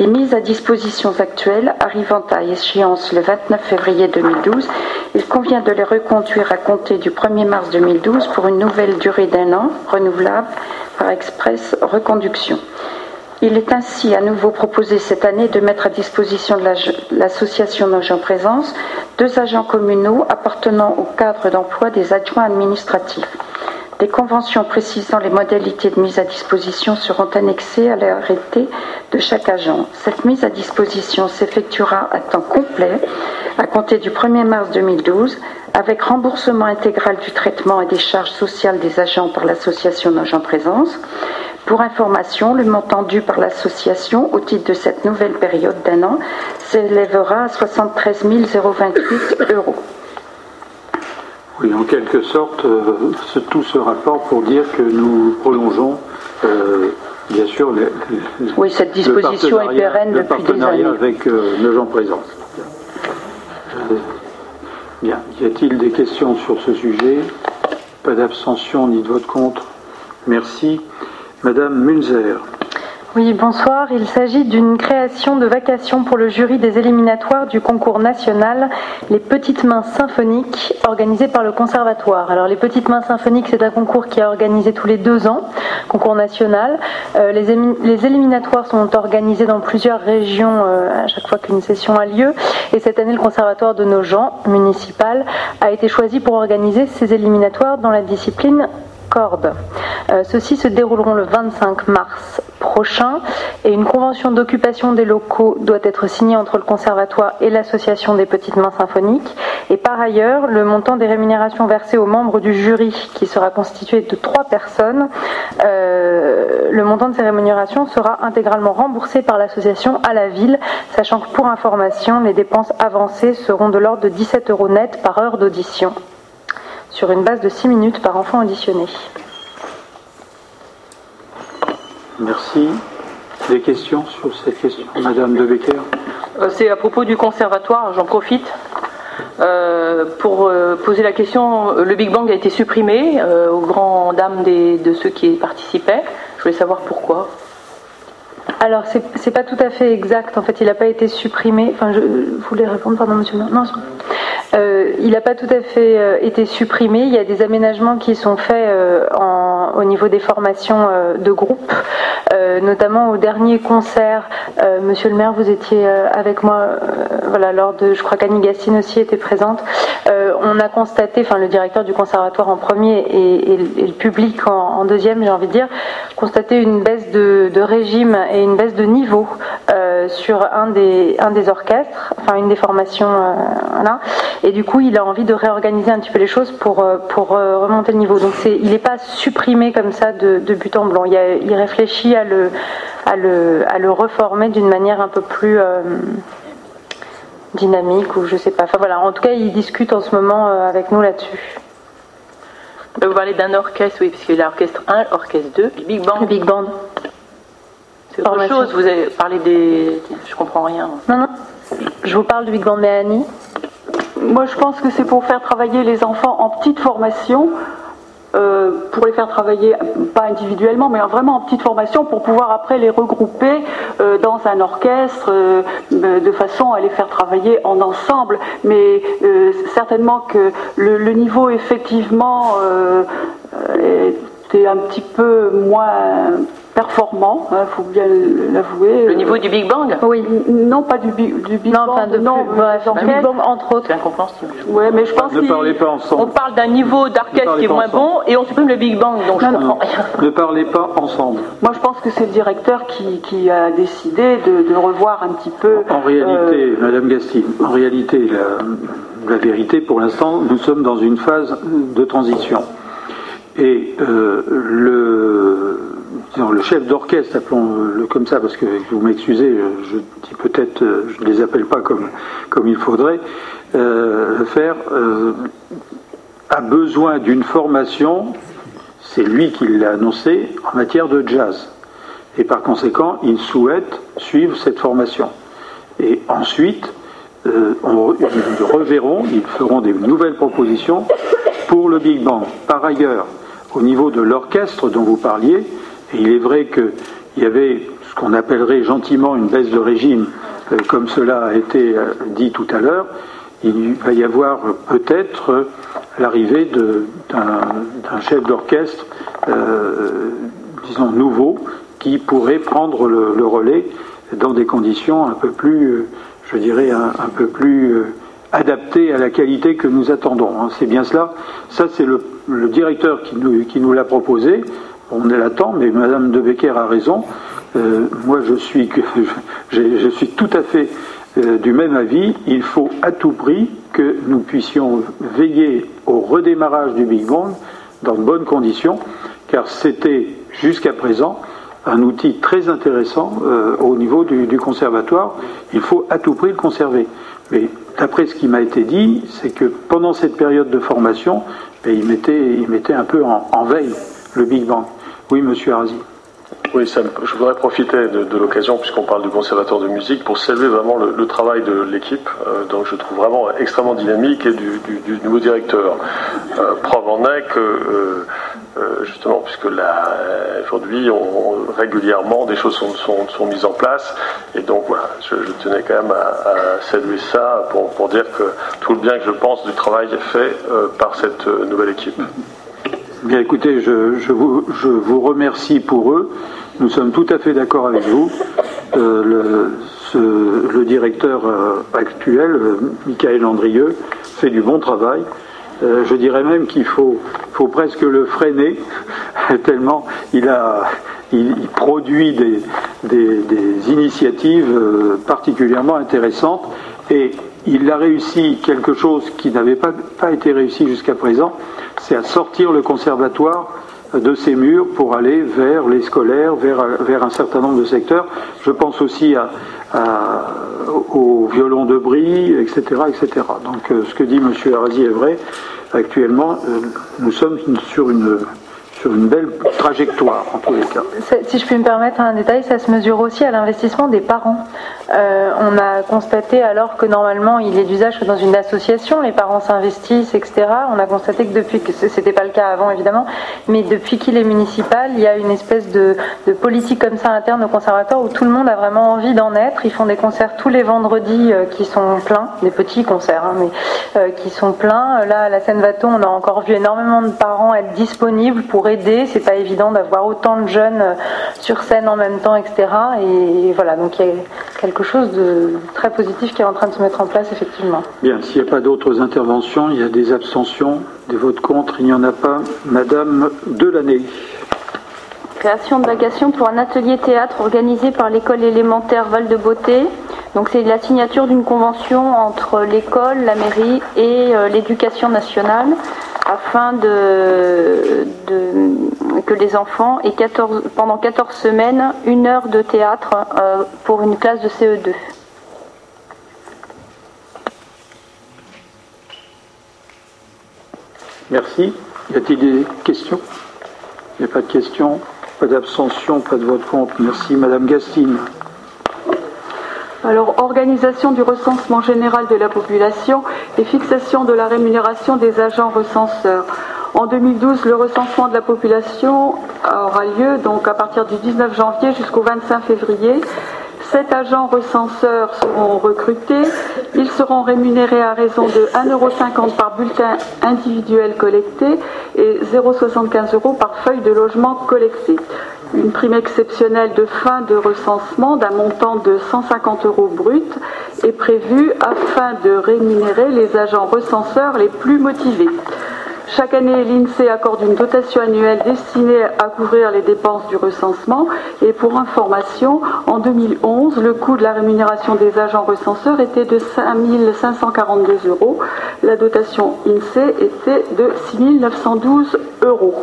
Les mises à disposition actuelles arrivant à échéance le 29 février 2012, il convient de les reconduire à compter du 1er mars 2012 pour une nouvelle durée d'un an, renouvelable par express reconduction. Il est ainsi à nouveau proposé cette année de mettre à disposition de l'association Nogent Présence deux agents communaux appartenant au cadre d'emploi des adjoints administratifs. Des conventions précisant les modalités de mise à disposition seront annexées à l'arrêté de chaque agent. Cette mise à disposition s'effectuera à temps complet à compter du 1er mars 2012 avec remboursement intégral du traitement et des charges sociales des agents par l'association Nogent Présence. Pour information, le montant dû par l'association au titre de cette nouvelle période d'un an s'élèvera à 73 028 euros. Oui, en quelque sorte, euh, tout ce rapport pour dire que nous prolongeons, euh, bien sûr, les, oui, cette disposition est pérenne depuis des années. avec euh, nos gens présents. bien, y a-t-il des questions sur ce sujet? Pas d'abstention ni de vote contre? Merci. Madame Munzer. Oui, bonsoir. Il s'agit d'une création de vacations pour le jury des éliminatoires du concours national Les Petites Mains Symphoniques organisé par le Conservatoire. Alors, les Petites Mains Symphoniques, c'est un concours qui est organisé tous les deux ans, concours national. Euh, les, les, éliminatoires sont organisés dans plusieurs régions euh, à chaque fois qu'une session a lieu. Et cette année, le Conservatoire de Nogent, municipal, a été choisi pour organiser ces éliminatoires dans la discipline corde. Euh, ceux-ci se dérouleront le 25 mars prochain et une convention d'occupation des locaux doit être signée entre le conservatoire et l'association des petites mains symphoniques. Et par ailleurs, le montant des rémunérations versées aux membres du jury, qui sera constitué de trois personnes, euh, le montant de ces rémunérations sera intégralement remboursé par l'association à la ville, sachant que pour information, les dépenses avancées seront de l'ordre de 17 euros net par heure d'audition sur une base de 6 minutes par enfant auditionné. Merci. Des questions sur cette question, Madame De Becker? Euh, C'est à propos du conservatoire, j'en profite. Euh, pour euh, poser la question, le Big Bang a été supprimé aux grand dames de ceux qui participaient. Je voulais savoir pourquoi. Alors, c'est pas tout à fait exact. En fait, il n'a pas été supprimé. Enfin, je, voulais répondre, pardon, monsieur. Non, euh, il n'a pas tout à fait euh, été supprimé. Il y a des aménagements qui sont faits euh, au niveau des formations de groupe, notamment au dernier concert. Monsieur le maire, vous étiez avec moi, voilà, lors de, je crois qu'Annie Gastine aussi était présente. on a constaté, enfin le directeur du conservatoire en premier et, le public en, deuxième, j'ai envie de dire, constaté une baisse de, régime une baisse de niveau sur un des, un des orchestres, enfin une des formations, voilà. Et du coup, il a envie de réorganiser un petit peu les choses pour, euh, pour euh, remonter le niveau. Donc il n'est pas supprimé comme ça de, but en blanc. Il, réfléchit à le, à le, à le reformer d'une manière un peu plus euh, dynamique ou je sais pas. Enfin voilà, en tout cas, il discute en ce moment avec nous là-dessus. Vous parlez d'un orchestre, oui, parce qu'il y a l'orchestre 1, l'orchestre 2, le Big Band. Le Big Band. Autre chose, vous avez parlé des. Je comprends rien. Non, non. Je vous parle du Big Band Méani. Moi, je pense que c'est pour faire travailler les enfants en petite formation, euh, pour les faire travailler, pas individuellement, mais vraiment en petite formation, pour pouvoir après les regrouper euh, dans un orchestre, euh, de façon à les faire travailler en ensemble. Mais certainement que le, le niveau, effectivement, un petit peu moins performant, il hein, faut bien l'avouer. Le niveau du Big Bang? Oui, non pas du, Big, du Big non, Bang, enfin de non, plus, Big Bang entre autres. C'est incompréhensible. Ouais, mais je pense ne parlez pas ensemble. On parle d'un niveau d'orchestre qui est moins bon et on supprime le Big Bang, donc je comprends rien. Ne parlez pas ensemble. Moi, je pense que c'est le directeur qui, qui a décidé de, revoir un petit peu. En réalité, euh, Madame Gastine, en réalité, la, la vérité, pour l'instant, nous sommes dans une phase de transition. Et euh, le chef d'orchestre, appelons-le comme ça, parce que vous m'excusez, je dis peut-être, je ne les appelle pas comme, comme il faudrait euh, le faire, euh, a besoin d'une formation, c'est lui qui l'a annoncé, en matière de jazz. Et par conséquent, il souhaite suivre cette formation. Et ensuite, euh, on, ils reverront, ils feront des nouvelles propositions pour le Big Bang. Par ailleurs, au niveau de l'orchestre dont vous parliez, et il est vrai qu'il y avait ce qu'on appellerait gentiment une baisse de régime, euh, comme cela a été euh, dit tout à l'heure. Il va y avoir peut-être l'arrivée d'un chef d'orchestre, euh, disons nouveau, qui pourrait prendre le, relais dans des conditions un peu plus, je dirais, un, peu plus adaptées à la qualité que nous attendons. Hein. C'est bien cela. Ça, c'est le, directeur qui nous, qui nous l'a proposé on l'attend, mais Madame de Becker a raison. Euh, moi, je suis, je, suis tout à fait euh, du même avis. Il faut à tout prix que nous puissions veiller au redémarrage du Big Bang dans de bonnes conditions, car c'était jusqu'à présent un outil très intéressant euh, au niveau du, conservatoire. Il faut à tout prix le conserver. Mais d'après ce qui m'a été dit, c'est que pendant cette période de formation, il, mettait, il mettait un peu en veille le Big Bang. Oui, monsieur Arzi. Oui, je voudrais profiter de, l'occasion, puisqu'on parle du conservatoire de musique, pour saluer vraiment le, travail de l'équipe, euh, donc je trouve vraiment extrêmement dynamique, et du, nouveau directeur. Euh, preuve en est que, euh, euh, justement, puisque aujourd'hui, régulièrement, des choses sont, mises en place, et donc voilà, je, tenais quand même à, saluer ça pour, pour, dire que tout le bien que je pense du travail fait par cette nouvelle équipe. Bien écoutez, je, vous, remercie pour eux. Nous sommes tout à fait d'accord avec vous. Euh, le, directeur euh, actuel, euh, Michael Andrieux, fait du bon travail. je dirais même qu'il faut, presque le freiner, tellement il, a, il, produit des, initiatives particulièrement intéressantes et il a réussi quelque chose qui n'avait pas, été réussi jusqu'à présent, c'est à sortir le conservatoire de ses murs pour aller vers les scolaires, vers, vers un certain nombre de secteurs. Je pense aussi à, au violon de brie, etc. etc. Donc euh, ce que dit M. Arasi est vrai. Actuellement, euh, nous sommes sur une, sur une belle trajectoire en tous les cas. Si je puis me permettre un détail, ça se mesure aussi à l'investissement des parents. Euh, on a constaté alors que normalement il est d'usage que dans une association les parents s'investissent, etc. On a constaté que depuis que c'était pas le cas avant évidemment, mais depuis qu'il est municipal, il y a une espèce de, politique comme ça interne au conservatoire où tout le monde a vraiment envie d'en être. Ils font des concerts tous les vendredis euh, qui sont pleins, des petits concerts, hein, mais euh, qui sont pleins. Là à la Seine-Vaton, on a encore vu énormément de parents être disponibles pour aider. C'est pas évident d'avoir autant de jeunes euh, sur scène en même temps, etc. Et voilà, donc il y a quelque chose de très positif qui est en train de se mettre en place, effectivement. Bien, s'il n'y a pas d'autres interventions, il y a des abstentions, des votes contre, il n'y en a pas. Madame Delaney. Création de vacation pour un atelier théâtre organisé par l'école élémentaire Val de Beauté. Donc c'est la signature d'une convention entre l'école, la mairie et euh, l'éducation nationale afin de, que les enfants aient 14, pendant 14 semaines une heure de théâtre euh, pour une classe de CE2. Merci. Y a-t-il des questions? Il n'y a pas de questions? Pas d'abstention? Pas de vote contre? Merci. Madame Gastine. Alors, organisation du recensement général de la population et fixation de la rémunération des agents recenseurs. En 2012, le recensement de la population aura lieu donc à partir du 19 janvier jusqu'au 25 février. Sept agents recenseurs seront recrutés. Ils seront rémunérés à raison de 1,50€ par bulletin individuel collecté et 0,75 euros par feuille de logement collectée une prime exceptionnelle de fin de recensement d'un montant de 150 euros brut est prévue afin de rémunérer les agents recenseurs les plus motivés. Chaque année, l'INSEE accorde une dotation annuelle destinée à couvrir les dépenses du recensement. Et pour information, en 2011, le coût de la rémunération des agents recenseurs était de 5 542 euros. La dotation INSEE était de 6 912 euros.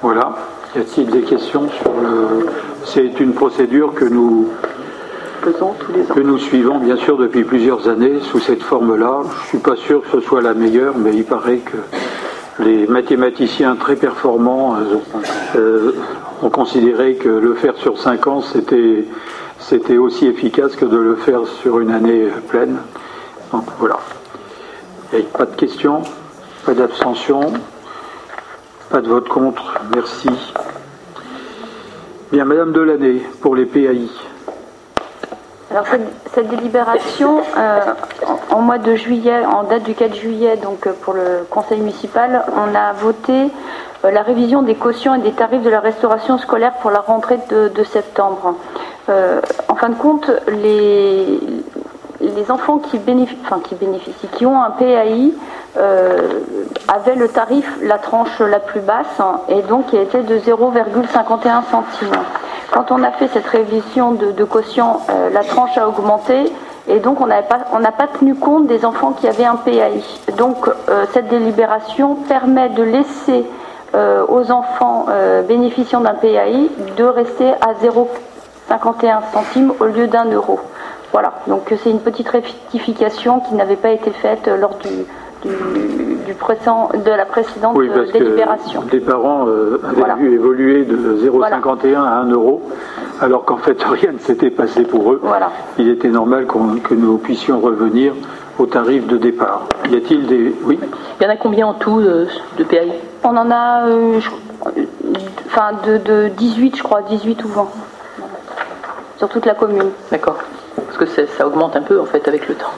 Voilà. Y a-t-il des questions sur le. C'est une procédure que nous. Que nous suivons bien sûr depuis plusieurs années sous cette forme-là. Je ne suis pas sûr que ce soit la meilleure, mais il paraît que les mathématiciens très performants euh, euh, ont considéré que le faire sur cinq ans, c'était, c'était aussi efficace que de le faire sur une année pleine. Donc voilà. A pas de questions, pas d'abstention? Pas de vote contre, merci. Bien, Madame Delaney, pour les PAI. Alors cette, délibération, euh, en, mois de juillet, en date du 4 juillet, donc euh, pour le conseil municipal, on a voté euh, la révision des cautions et des tarifs de la restauration scolaire pour la rentrée de, septembre. en fin de compte, les, les enfants qui enfin, qui bénéficient, qui ont un PAI, avait le tarif, la tranche la plus basse, hein, et donc qui était de 0,51 centimes. Quand on a fait cette révision de, quotient, euh, la tranche a augmenté, et donc on n'a pas, pas, tenu compte des enfants qui avaient un PAI. Donc euh, cette délibération permet de laisser aux enfants bénéficiant d'un PAI de rester à 0,51 centimes au lieu d'un euro. Voilà, donc c'est une petite rectification qui n'avait pas été faite lors du, du, de la précédente oui, parce délibération. Que les parents euh, avaient vu évoluer de 0,51 à 1 euro, alors qu'en fait rien ne s'était passé pour eux. Il était normal que nous puissions revenir au tarif de départ. Y a-t-il des. Oui Il y en a combien en tout de, de PAI On en a euh, enfin, de, de 18, je crois, 18 ou 20. Sur toute la commune. D'accord. Parce que ça augmente un peu en fait avec le temps.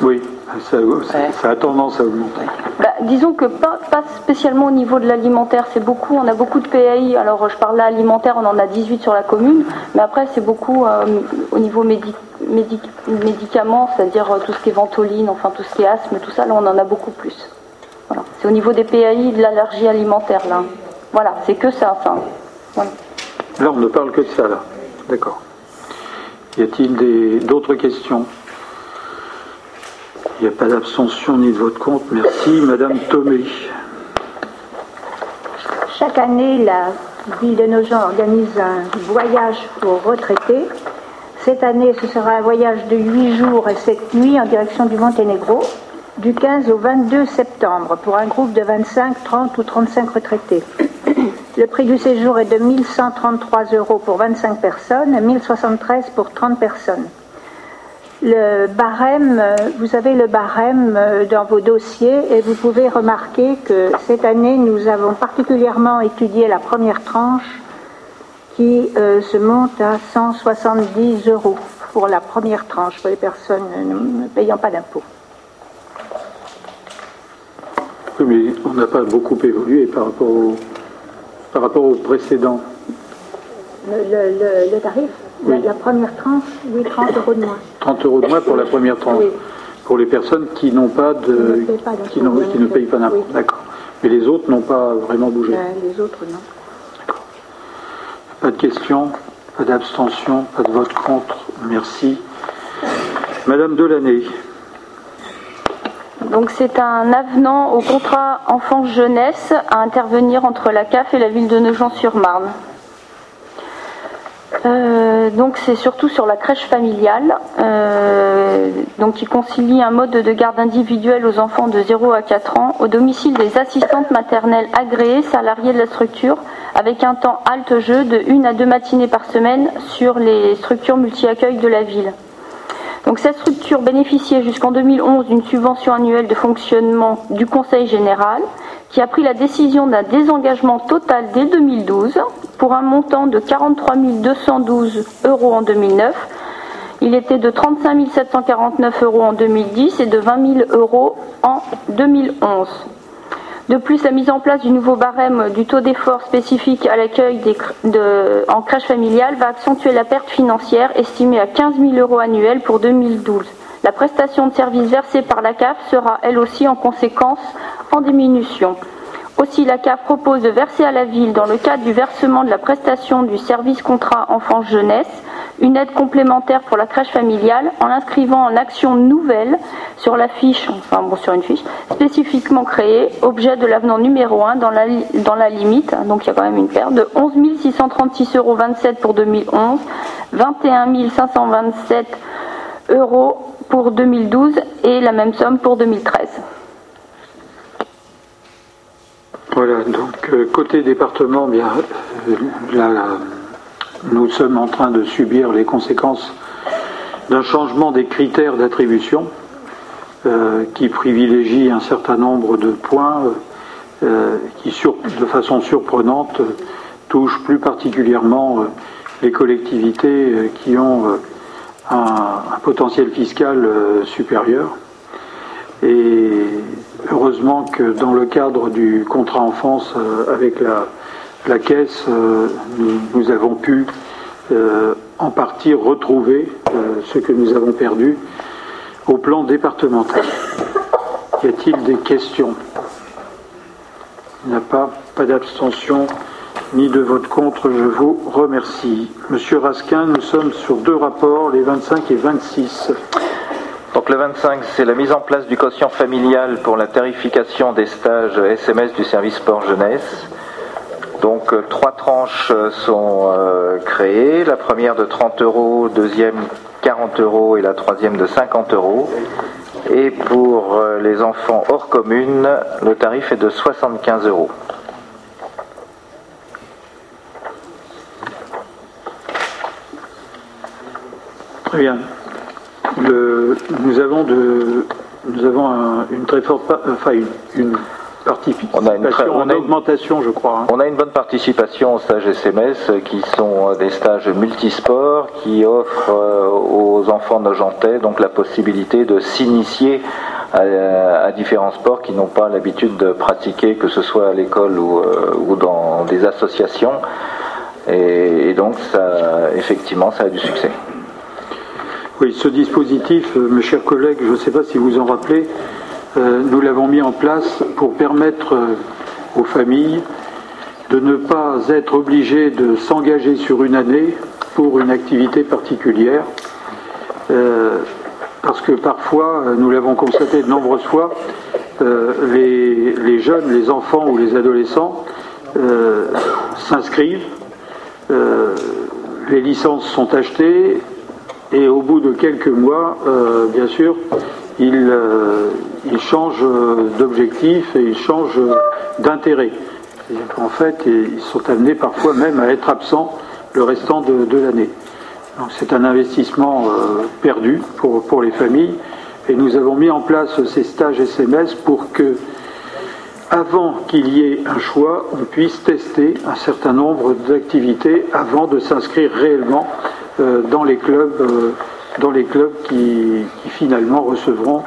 Oui. Ça, a tendance à augmenter. Bah, disons que pas, spécialement au niveau de l'alimentaire, c'est beaucoup, on a beaucoup de PAI, alors je parle là alimentaire, on en a 18 sur la commune, mais après c'est beaucoup euh, au niveau médicaments, c'est-à-dire euh, tout ce qui est ventoline, enfin tout ce qui est asthme, tout ça, là on en a beaucoup plus. Voilà. C'est au niveau des PAI de l'allergie alimentaire, là. Voilà, c'est que ça, ça. Là on ne parle que de ça, là. D'accord. Y a-t-il d'autres questions? Il n'y a pas d'abstention ni de vote contre. Merci. Madame Thomé. Chaque année, la ville de Nogent organise un voyage pour retraités. Cette année, ce sera un voyage de 8 jours et 7 nuits en direction du Monténégro, du 15 au 22 septembre, pour un groupe de 25, 30 ou 35 retraités. Le prix du séjour est de 1133 euros pour 25 personnes et 1073 pour 30 personnes. Le barème, vous avez le barème dans vos dossiers et vous pouvez remarquer que cette année, nous avons particulièrement étudié la première tranche qui se monte à 170 euros pour la première tranche pour les personnes ne payant pas d'impôts. Oui, mais on n'a pas beaucoup évolué par rapport au, par rapport au précédent. Le, tarif la, première tranche, oui, 30 euros de moins. 30 euros de moins pour la première tranche Pour les personnes qui n'ont pas de. Qui, ne payent pas d'impôt. D'accord. Mais les autres n'ont pas vraiment bougé. Ben, les autres, non. D'accord. Pas de questions Pas d'abstention Pas de vote contre Merci. Madame Delaney. Donc c'est un avenant au contrat enfance-jeunesse à intervenir entre la CAF et la ville de Nogent-sur-Marne. Euh, donc c'est surtout sur la crèche familiale, euh, donc qui concilie un mode de garde individuelle aux enfants de 0 à 4 ans au domicile des assistantes maternelles agréées salariées de la structure, avec un temps halte-jeu de 1 à 2 matinées par semaine sur les structures multi-accueil de la ville. Donc cette structure bénéficiait jusqu'en 2011 d'une subvention annuelle de fonctionnement du Conseil général qui a pris la décision d'un désengagement total dès 2012 pour un montant de 43 212 euros en 2009. Il était de 35 749 euros en 2010 et de 20 000 euros en 2011. De plus, la mise en place du nouveau barème du taux d'effort spécifique à l'accueil en crèche familiale va accentuer la perte financière estimée à 15 000 euros annuels pour 2012. La prestation de service versée par la CAF sera elle aussi en conséquence en diminution. Aussi, la CAF propose de verser à la ville, dans le cadre du versement de la prestation du service contrat enfance-jeunesse, une aide complémentaire pour la crèche familiale en l'inscrivant en action nouvelle sur la fiche, enfin bon, sur une fiche spécifiquement créée, objet de l'avenant numéro 1 dans la, dans la limite, donc il y a quand même une perte, de 11 636,27 euros pour 2011, 21 527 euros pour 2012 et la même somme pour 2013. Voilà, donc euh, côté département, bien, euh, nous sommes en train de subir les conséquences d'un changement des critères d'attribution euh, qui privilégie un certain nombre de points qui, de façon surprenante, touchent plus particulièrement les collectivités qui ont un, potentiel fiscal supérieur. Et heureusement que dans le cadre du contrat enfance euh, avec la, la caisse, euh, nous, avons pu euh, en partie retrouver ce que nous avons perdu au plan départemental. Y a-t-il des questions? Il n'y a pas, pas d'abstention ni de vote contre, je vous remercie. Monsieur Raskin, nous sommes sur deux rapports, les 25 et 26. Donc le 25, c'est la mise en place du quotient familial pour la tarification des stages SMS du service sport jeunesse. Donc euh, trois tranches euh, sont euh, créées, la première de 30 euros, deuxième 40 euros et la troisième de 50 euros. Et pour les enfants hors commune, le tarif est de 75 euros. Très bien nous avons, de, nous avons une très forte, enfin une, participation, on a une, augmentation, je crois. Hein. On a une bonne participation aux stages SMS qui sont des stages multisports qui offrent euh, aux enfants nojentais donc la possibilité de s'initier à, différents sports qu'ils n'ont pas l'habitude de pratiquer, que ce soit à l'école ou, euh, ou, dans des associations. Et, et donc, ça, effectivement, ça a du succès. Oui, ce dispositif, euh, mes chers collègues, je ne sais pas si vous en rappelez, euh, nous l'avons mis en place pour permettre euh, aux familles de ne pas être obligées de s'engager sur une année pour une activité particulière. parce que parfois, nous l'avons constaté de nombreuses fois, les, les, jeunes, les enfants ou les adolescents s'inscrivent, les licences sont achetées, et au bout de quelques mois, euh, bien sûr, il, euh, change d'objectif et il change d'intérêt. en fait, ils sont amenés parfois même à être absents le restant de, l'année. Donc c'est un investissement euh, perdu pour, pour les familles et nous avons mis en place ces stages SMS pour que, avant qu'il y ait un choix, on puisse tester un certain nombre d'activités avant de s'inscrire réellement euh, dans les clubs, euh, dans les clubs qui, finalement recevront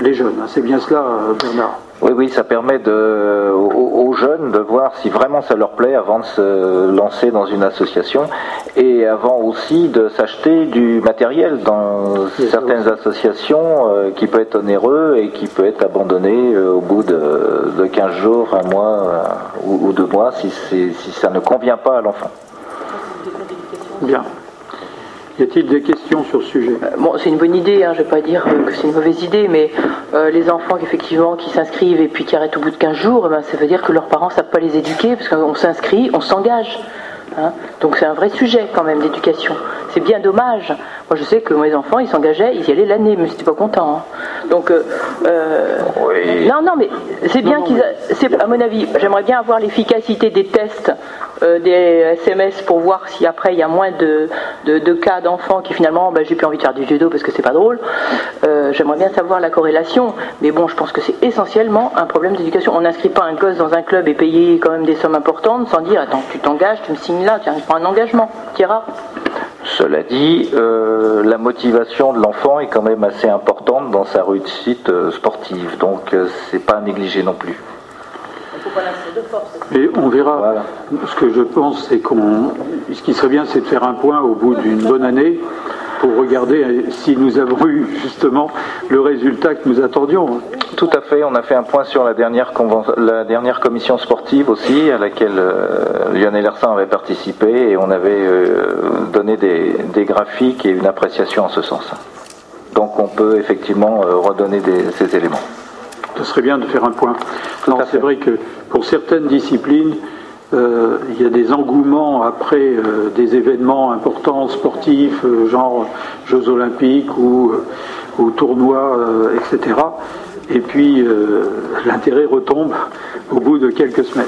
les jeunes. C'est bien cela, Bernard. Oui, oui, ça permet de, aux, jeunes de voir si vraiment ça leur plaît avant de se lancer dans une association et avant aussi de s'acheter du matériel dans certaines associations euh, qui peut être onéreux et qui peut être abandonné euh, au bout de, de, 15 jours, un mois euh, ou, ou, deux mois si, si ça ne convient pas à l'enfant. Bien. Y a-t-il des questions sur ce sujet? Euh, Bon, c'est une bonne idée, hein, je ne vais pas dire que c'est une mauvaise idée, mais euh, les enfants effectivement qui s'inscrivent et puis qui arrêtent au bout de 15 jours, eh ben, ça veut dire que leurs parents ne savent pas les éduquer, parce qu'on s'inscrit, on s'engage. Hein. Donc c'est un vrai sujet quand même l'éducation. C'est bien dommage. Moi je sais que mes enfants ils s'engageaient, ils y allaient l'année, mais c'était pas content. Hein. Donc euh, non non mais c'est bien qu'ils. À mon avis, j'aimerais bien avoir l'efficacité des tests euh, des SMS pour voir si après il y a moins de, de, cas d'enfants qui finalement, ben, j'ai plus envie de faire du judo parce que c'est pas drôle. Euh, j'aimerais bien savoir la corrélation, mais bon, je pense que c'est essentiellement un problème d'éducation. On n'inscrit pas un gosse dans un club et payer quand même des sommes importantes sans dire attends, tu t'engages, tu me signes là, tu prends un engagement, Tira. Cela dit, euh, la motivation de l'enfant est quand même assez importante dans sa réussite sportive, donc c'est pas à négliger non plus. Et on verra. Ce que je pense, c'est qu'on. Ce qui serait bien, c'est de faire un point au bout d'une bonne année pour regarder si nous avons eu justement le résultat que nous attendions. Tout à fait. On a fait un point sur la dernière, la dernière commission sportive aussi, à laquelle euh, Lionel Hersin avait participé, et on avait euh, donné des, graphiques et une appréciation en ce sens. Donc on peut effectivement euh, redonner ces éléments ce serait bien de faire un point. c'est vrai que pour certaines disciplines, euh, il y a des engouements après euh, des événements importants sportifs, euh, genre Jeux olympiques ou, ou tournois, etc. Et puis l'intérêt retombe au bout de quelques semaines.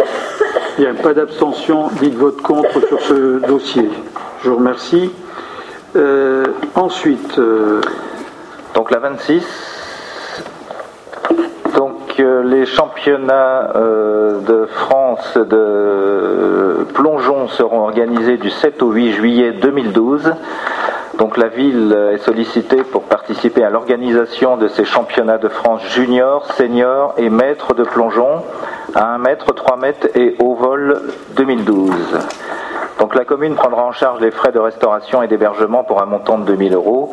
Il n'y a pas d'abstention ni de vote contre sur ce dossier. Je vous remercie. ensuite. Donc la 26 les championnats euh, de France de plongeon seront organisés du 7 au 8 juillet 2012. Donc la ville est sollicitée pour participer à l'organisation de ces championnats de France junior, senior et maître de plongeon à 1 mètre, 3 mètres et au vol 2012. Donc la commune prendra en charge les frais de restauration et d'hébergement pour un montant de 2000 euros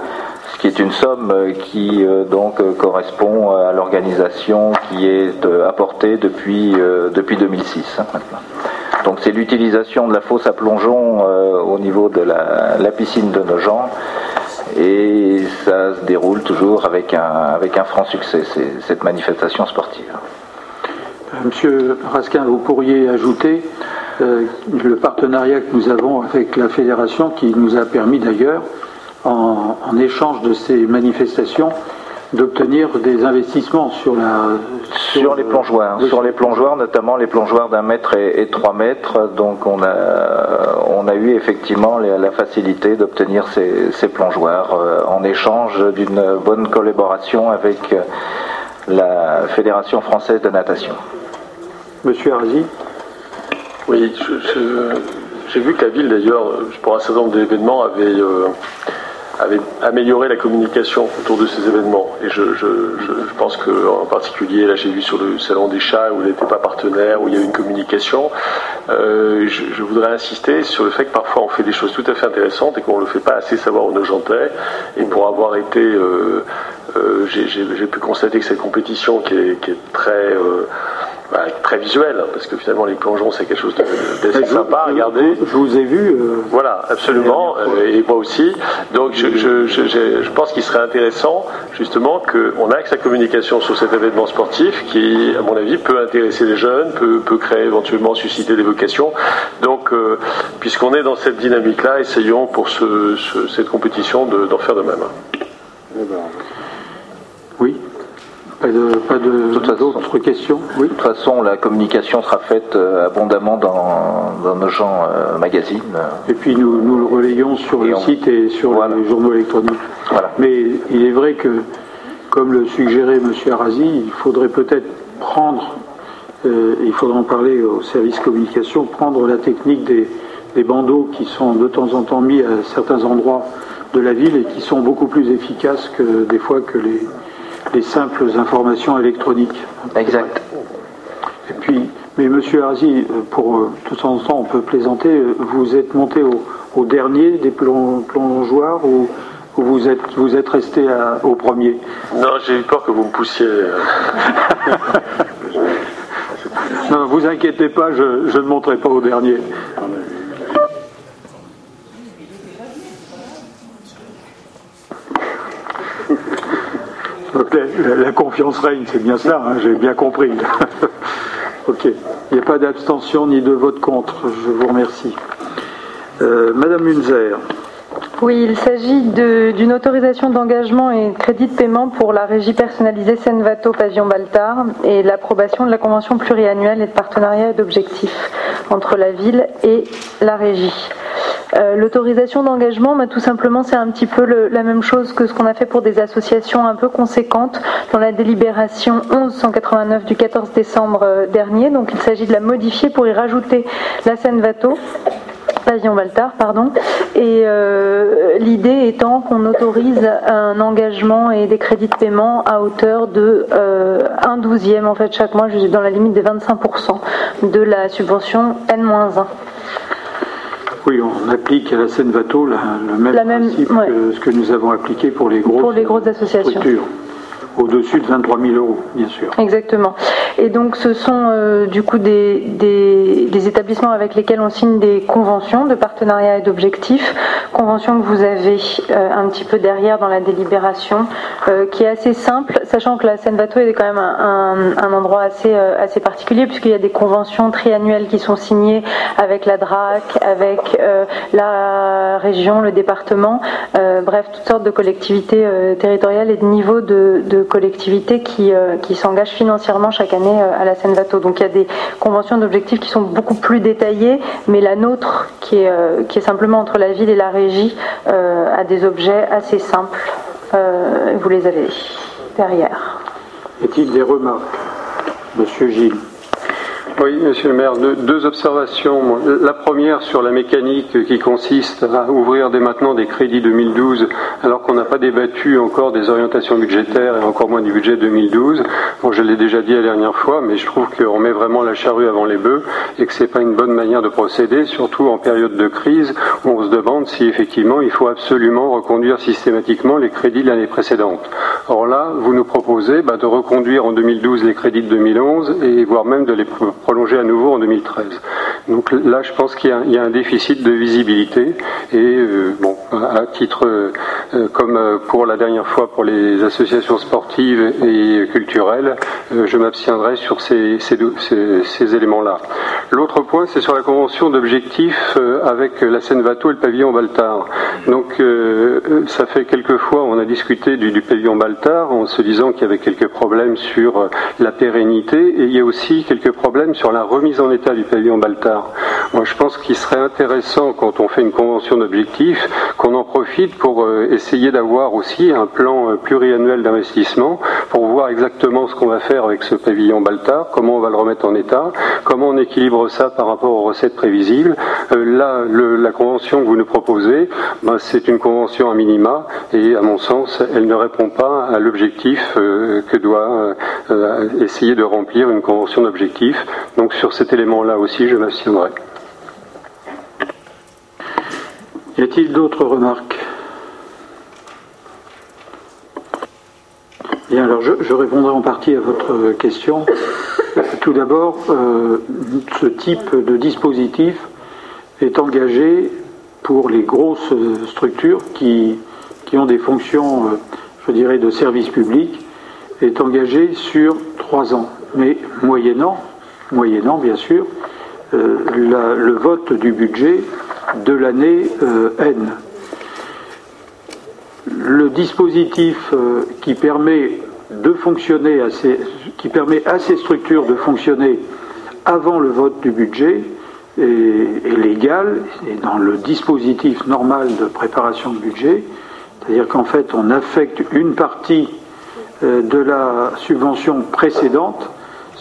qui est une somme euh, qui euh, euh, correspond à l'organisation qui est apportée depuis, depuis 2006. Hein, donc c'est l'utilisation de la fosse à plongeon au niveau de la, piscine de Nogent et ça se déroule toujours avec un, avec un franc succès, cette manifestation sportive. Monsieur Raskin, vous pourriez ajouter le partenariat que nous avons avec la fédération qui nous a permis d'ailleurs en, échange de ces manifestations d'obtenir des investissements sur la sur, les plongeoires, sur les plongeoires, notamment les plongeoires d'un mètre et, trois mètres. Donc on a on a eu effectivement la facilité d'obtenir ces, ces, plongeoires euh, en échange d'une bonne collaboration avec la Fédération française de natation. Monsieur Arzi. Oui, j'ai vu que la ville d'ailleurs, pour un certain nombre d'événements, avait euh, amélioré la communication autour de ces événements. Et je, pense qu'en particulier, là j'ai vu sur le salon des chats où il n'était pas partenaire, où il y a eu une communication, euh, je, voudrais insister sur le fait que parfois on fait des choses tout à fait intéressantes et qu'on ne le fait pas assez savoir aux Nogentais. Et pour avoir été, euh, j'ai pu constater que cette compétition qui est, très bah, très visuel, hein, parce que finalement les plongeons c'est quelque chose d'assez sympa à regarder. Je vous ai vu. Euh, voilà, absolument, euh, et moi aussi. Donc je, je, je, je pense qu'il serait intéressant justement qu'on axe sa communication sur cet événement sportif qui, à mon avis, peut intéresser les jeunes, peut, peut créer éventuellement susciter des vocations. Donc, euh, puisqu'on est dans cette dynamique-là, essayons pour ce, cette compétition d'en faire de même. Oui. Pas d'autres questions? Oui. De toute façon, la communication sera faite euh, abondamment dans, nos gens euh, magazines. Et puis nous, nous le relayons sur le site et sur les journaux électroniques. Mais il est vrai que, comme le suggérait M. Arasi, il faudrait peut-être prendre, euh, il faudra en parler au service communication, prendre la technique des, des bandeaux qui sont de temps en temps mis à certains endroits de la ville et qui sont beaucoup plus efficaces que des fois que les, les simples informations électroniques. Exact. Et puis, mais Monsieur Arzi, pour euh, tout en temps on peut plaisanter, euh, vous êtes monté au, dernier des plongeoires ou, vous êtes vous êtes resté au premier? Non, j'ai eu peur que vous me poussiez. Euh. non, vous inquiétez pas, je, je ne monterai pas au dernier. La, confiance règne, c'est bien cela, hein, j'ai bien compris. ok. Il n'y a pas d'abstention ni de vote contre. Je vous remercie. Euh, Madame Munzer. Oui, il s'agit d'une autorisation d'engagement et de crédit de paiement pour la régie personnalisée Senvato Pavillon Baltard et l'approbation de la convention pluriannuelle et de partenariat et d'objectifs entre la ville et la régie. Euh, l'autorisation d'engagement, bah, tout simplement, c'est un petit peu la même chose que ce qu'on a fait pour des associations un peu conséquentes dans la délibération 1189 du 14 décembre euh, dernier. Donc, il s'agit de la modifier pour y rajouter la Seine Vato. Pavillon Valtar, pardon. Et euh, l'idée étant qu'on autorise un engagement et des crédits de paiement à hauteur de un douzième en fait chaque mois, dans la limite des 25% de la subvention N-1. Oui, on applique à la Seine Vato le même principe que ce que nous avons appliqué pour les grosses, pour les grosses associations. structures au-dessus de 23 000 euros, bien sûr. Exactement. Et donc, ce sont euh, du coup des, des, établissements avec lesquels on signe des conventions de partenariat et d'objectifs, conventions que vous avez euh, un petit peu derrière dans la délibération, euh, qui est assez simple, sachant que la Seine-Vato est quand même un, un, endroit assez, assez particulier, puisqu'il y a des conventions triannuelles qui sont signées avec la DRAC, avec la région, le département, bref, toutes sortes de collectivités territoriales et de niveaux de collectivités qui, euh, qui s'engagent financièrement chaque année euh, à la Seine Vato. Donc il y a des conventions d'objectifs qui sont beaucoup plus détaillées, mais la nôtre, qui est, euh, qui est simplement entre la ville et la régie, a des objets assez simples. vous les avez derrière. Y a-t-il des remarques? Monsieur Gilles oui, Monsieur le maire, deux, observations. La première sur la mécanique qui consiste à ouvrir dès maintenant des crédits 2012 alors qu'on n'a pas débattu encore des orientations budgétaires et encore moins du budget 2012. Bon, je l'ai déjà dit la dernière fois, mais je trouve qu'on met vraiment la charrue avant les bœufs et que c'est pas une bonne manière de procéder, surtout en période de crise où on se demande si effectivement il faut absolument reconduire systématiquement les crédits de l'année précédente. Or là, vous nous proposez bah, de reconduire en 2012 les crédits de 2011 et voire même de les prolonger à nouveau en 2013. Donc là, je pense qu'il y, a un déficit de visibilité et euh, bon, à titre euh, comme euh, pour la dernière fois pour les associations sportives et culturelles, je m'abstiendrai sur ces, éléments-là. L'autre point, c'est sur la convention d'objectifs avec la Seine Vato et le pavillon Baltard. Donc, ça fait quelques fois, on a discuté du, du pavillon Baltard en se disant qu'il y avait quelques problèmes sur la pérennité et il y a aussi quelques problèmes sur la remise en état du pavillon Baltard. Moi, je pense qu'il serait intéressant, quand on fait une convention d'objectifs, qu'on en profite pour euh, essayer d'avoir aussi un plan euh, pluriannuel d'investissement pour voir exactement ce qu'on va faire avec ce pavillon Baltard, comment on va le remettre en état, comment on équilibre ça par rapport aux recettes prévisibles. Euh, là, la convention que vous nous proposez, ben, c'est une convention à minima et, à mon sens, elle ne répond pas à l'objectif que doit essayer de remplir une convention d'objectifs. Donc sur cet élément-là aussi, je m'abstiendrai. Y a-t-il d'autres remarques? Bien, alors je, répondrai en partie à votre question. Tout d'abord, euh, ce type de dispositif est engagé pour les grosses structures qui, qui ont des fonctions, euh, je dirais, de service public, est engagé sur trois ans, mais moyennant moyennant bien sûr euh, le vote du budget de l'année euh, N. Le dispositif euh, qui permet de fonctionner, qui permet à ces structures de fonctionner avant le vote du budget est, légal et dans le dispositif normal de préparation de budget, c'est-à-dire qu'en fait on affecte une partie de la subvention précédente